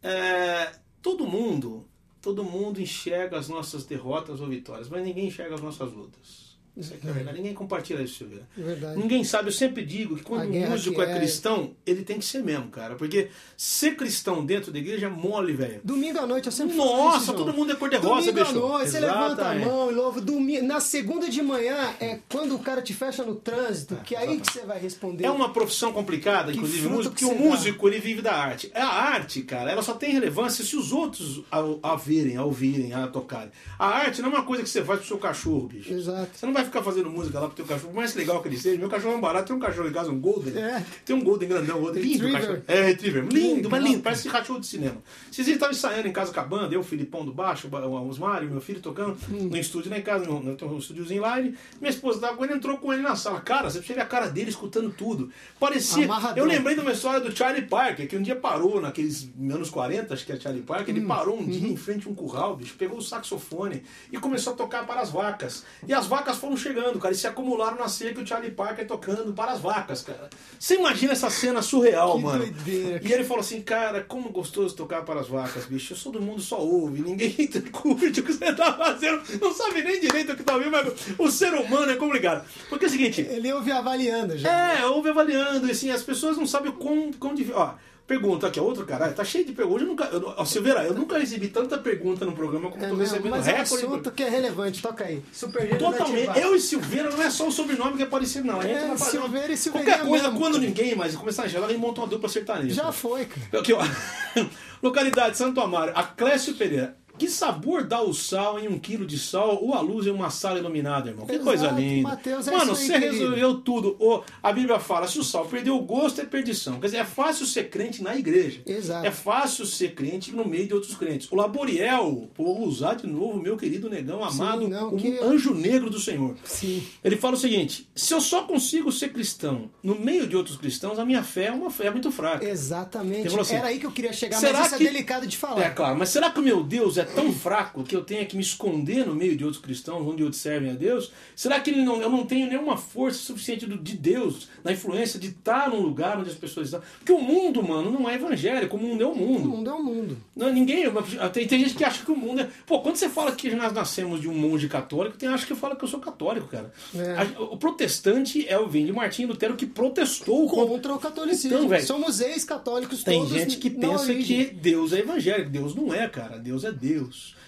É, todo mundo, todo mundo enxerga as nossas derrotas ou vitórias, mas ninguém enxerga as nossas lutas. Isso aqui é verdade. Ninguém compartilha isso, Silveira. é verdade. Ninguém sabe, eu sempre digo que quando um músico é é- cristão, ele tem que ser mesmo, cara. Porque ser cristão dentro da igreja é mole, velho. Domingo à noite eu sempre Nossa, todo mundo é cor-de-rosa, Domingo bicho. à noite, você levanta a mão e louva. Domingo, na segunda de manhã é quando o cara te fecha no trânsito, que é aí que você vai responder. É uma profissão complicada, Que inclusive, músico, que porque o você dá. músico ele vive da arte. A arte, cara, ela só tem relevância se os outros a, a verem, a ouvirem, a tocarem. A arte não é uma coisa que você faz pro seu cachorro, bicho. Exato. Você não vai ficar fazendo música lá pro teu cachorro, por mais legal que ele seja. Meu cachorro é um barato, tem um cachorro em casa, um Golden. É. Tem um Golden grandão, um Golden. lindo Retriever. cachorro. É, Retriever. Lindo, mas lindo, parece cachorro de cinema. Dias tava ensaiando em casa com a banda, eu, o Filipão do baixo, o Osmário, meu filho tocando Hum. no estúdio lá em casa, no, no, no estúdiozinho live. Minha esposa tava com ele, entrou com ele na sala. Cara, você precisa ver a cara dele escutando tudo. Parecia. Eu lembrei de uma história do Charlie Parker, que um dia parou naqueles anos 40, acho que é Charlie Parker, Hum. ele parou um dia em frente a um curral, bicho, pegou o saxofone e começou a tocar para as vacas. E as vacas foram foram chegando, cara, e se acumularam na cerca o Charlie Parker tocando para as vacas, cara. Você imagina essa cena surreal, Que mano. doideira, E ele falou assim, cara, como gostoso tocar para as vacas, bicho. Eu sou do mundo só ouve, ninguém [LAUGHS] curte o que você tá fazendo, não sabe nem direito o que tá ouvindo, mas o ser humano é complicado. Porque é o seguinte, Ele ouve avaliando já. é, ouve avaliando, e assim, as pessoas não sabem o quão, quão difícil. Ó, pergunta aqui, ó, outro cara, tá cheio de perguntas. Eu nunca, eu, Silveira, eu nunca recebi tanta pergunta no programa como É tô mesmo, recebendo mas é um assunto que é relevante, toca aí. Super Totalmente. Eu e Silveira não é só o sobrenome que é parecido, não. A gente É, fazer Silveira e uma... Silveirinha Qualquer coisa, mesmo, quando ninguém mais começar a gelar, a gente monta uma dupla sertaneja. Já foi, cara. Aqui, ó. [LAUGHS] Localidade Santo Amaro, Aclésio Pereira. Que sabor dá o sal em um quilo de sal ou a luz em uma sala iluminada, irmão? Que Exato, coisa linda. Mateus, é Mano, isso aí, você querido. resolveu tudo. Ô, a Bíblia fala, se o sal perdeu o gosto, é perdição. Quer dizer, é fácil ser crente na igreja. Exato. É fácil ser crente no meio de outros crentes. O Laboriel, vou usar de novo meu querido negão amado, não, como que- anjo negro do Senhor. Sim. Ele fala o seguinte: se eu só consigo ser cristão no meio de outros cristãos, a minha fé é uma fé muito fraca. Exatamente. Assim, Era aí que eu queria chegar, será mas isso que- é delicado de falar. É claro, mas será que o meu Deus é tão fraco que eu tenha que me esconder no meio de outros cristãos, onde outros servem a Deus? Será que não, eu não tenho nenhuma força suficiente de Deus, na influência de estar num lugar onde as pessoas estão? Porque o mundo, mano, não é evangélico, o mundo é o O mundo. mundo é o mundo. Não, ninguém. Tem, tem gente que acha que o mundo é. Pô, quando você fala que nós nascemos de um monge católico, tem acha que fala que eu sou católico, cara. É. O protestante é o vem de Martinho Lutero que protestou contra. Contra o catolicismo. Então, velho, Somos ex-católicos Tem todos. gente que pensa que Deus é evangélico. Deus não é, cara. Deus é Deus.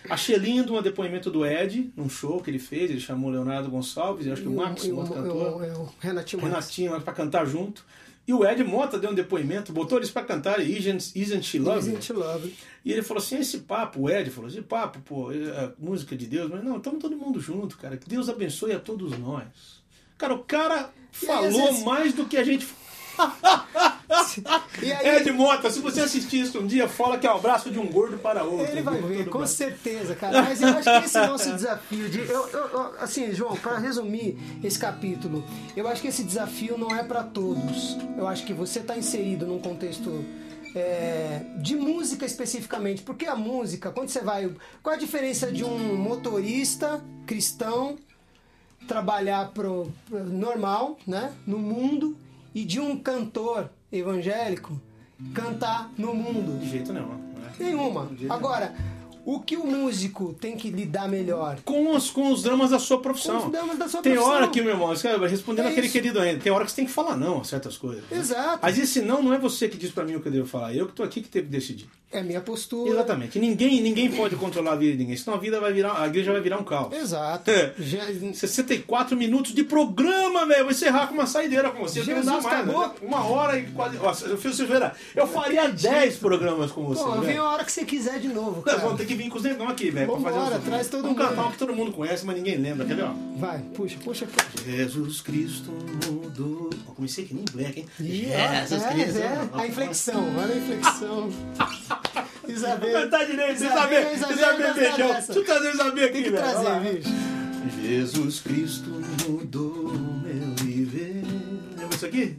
Achei lindo um depoimento do Ed, num show que ele fez. Ele chamou Leonardo Gonçalves, e acho que o Max, E o outro cantor. o, é o Renatinho. Renatinho pra cantar junto. E o Ed Mota deu um depoimento, botou eles pra cantar Isn't, Isn't She Lovely? Isn't Love. E ele falou assim: esse papo, o Ed falou: esse papo, pô, é música de Deus, mas não, estamos todo mundo junto, cara. Que Deus abençoe a todos nós. Cara, o cara E falou vezes- mais do que a gente. [LAUGHS] [LAUGHS] E aí, Ed Mota, se você assistir isso um dia, fala que é o abraço de um gordo para outro. Ele vai ver, com bem. certeza, cara. Mas eu acho que esse nosso desafio de. eu- eu- eu- assim, João, para resumir esse capítulo, eu acho que esse desafio não é para todos. Eu acho que você está inserido num contexto. é, de música especificamente, porque a música, quando você vai. Qual a diferença de um motorista cristão trabalhar pro, pro normal, né, no mundo, e de um cantor evangélico cantar no mundo? De jeito nenhum. né? Nenhuma. Agora, o que o músico tem que lidar melhor? Com os, com os dramas da sua profissão. Com os dramas da sua tem profissão. hora que, meu irmão, respondendo É aquele querido ainda, tem hora que você tem que falar não a certas coisas. né? Exato. Mas esse não não é você que diz pra mim o que eu devo falar, eu que tô aqui que tenho que decidir. É minha postura. Exatamente. Ninguém, ninguém pode controlar a vida de ninguém, senão a vida vai virar, a igreja vai virar um caos. Exato. É. Já- 64 minutos de programa, velho. Vou encerrar com uma saideira com você. Jesus, mais, acabou? né? Uma hora e quase. Nossa, Silveira. Eu faria 10 programas com você. Pô, velho. vem a hora que você quiser de novo, Nós cara. vamos ter que vir com os negão aqui, velho. pra Vambora, fazer os- traz todo Vamos mundo. um que todo mundo conhece, mas ninguém lembra. Quer ver, ó? Vai, puxa, puxa. puxa. Jesus Cristo mudou. Ó, comecei que nem black, hein? Ó, Jesus é, Cristo. é, a inflexão, olha a inflexão. [LAUGHS] Isabel. cantar direito, Isabel, Isabel. Beijão. dessa. Deixa eu trazer o Isabel aqui, Tem que velho. Lá. trazer, bicho. Jesus Cristo mudou meu viver. Lembra isso aqui?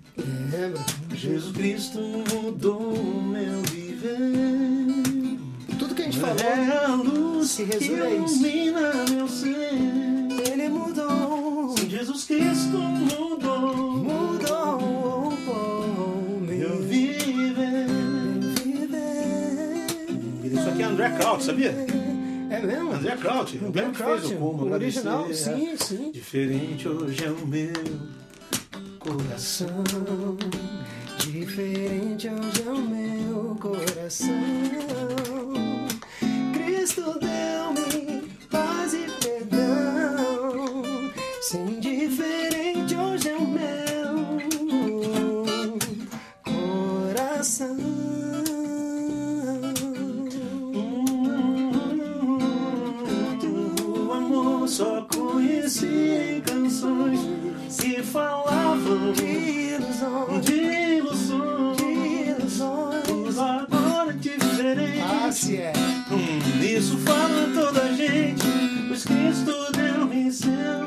Lembra? Jesus Cristo mudou meu viver. Gente falou, É a luz se que isso. ilumina meu ser. ele mudou. Jesus Cristo mudou, Mudou meu viver. viver. Isso aqui é André Kraut, sabia? É mesmo? André Kraut, o mesmo que fez o como o original, sim, sim. Diferente hoje é o meu. Coração, diferente hoje é o meu coração. Cristo deu-me deu-me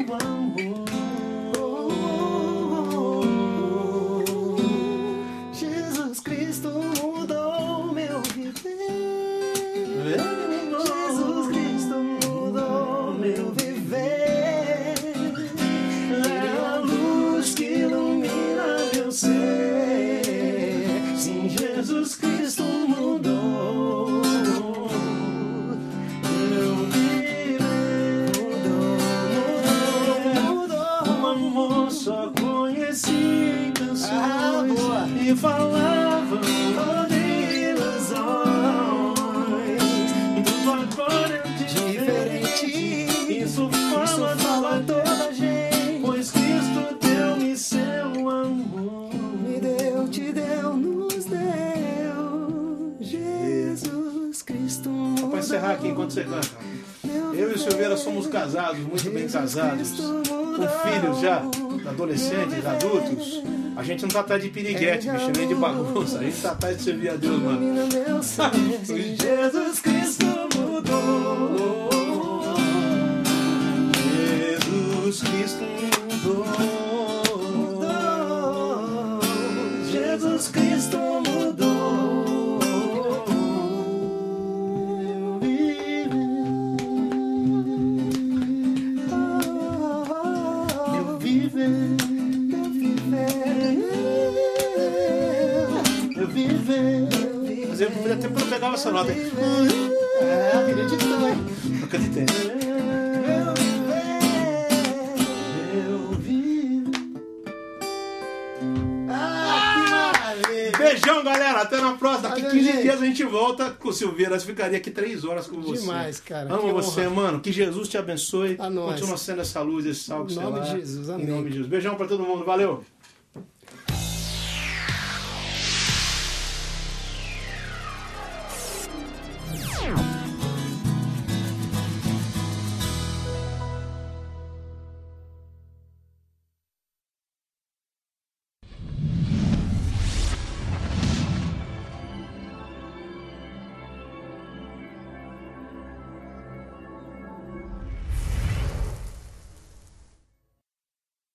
casados, muito bem casados, com filhos já, adolescentes, adultos. A gente não tá atrás de piriguete, bicho, nem de bagunça. A gente tá atrás de servir a Deus, mano. [LAUGHS] Jesus Cristo volta com o Silveira. Nós ficaria aqui 3 horas com você. Demais, cara. Amo você, honra. mano. Que Jesus te abençoe. A nós. Continua sendo essa luz, esse sal que Em nome de Jesus, Em amém. nome de Jesus. Beijão pra todo mundo. Valeu.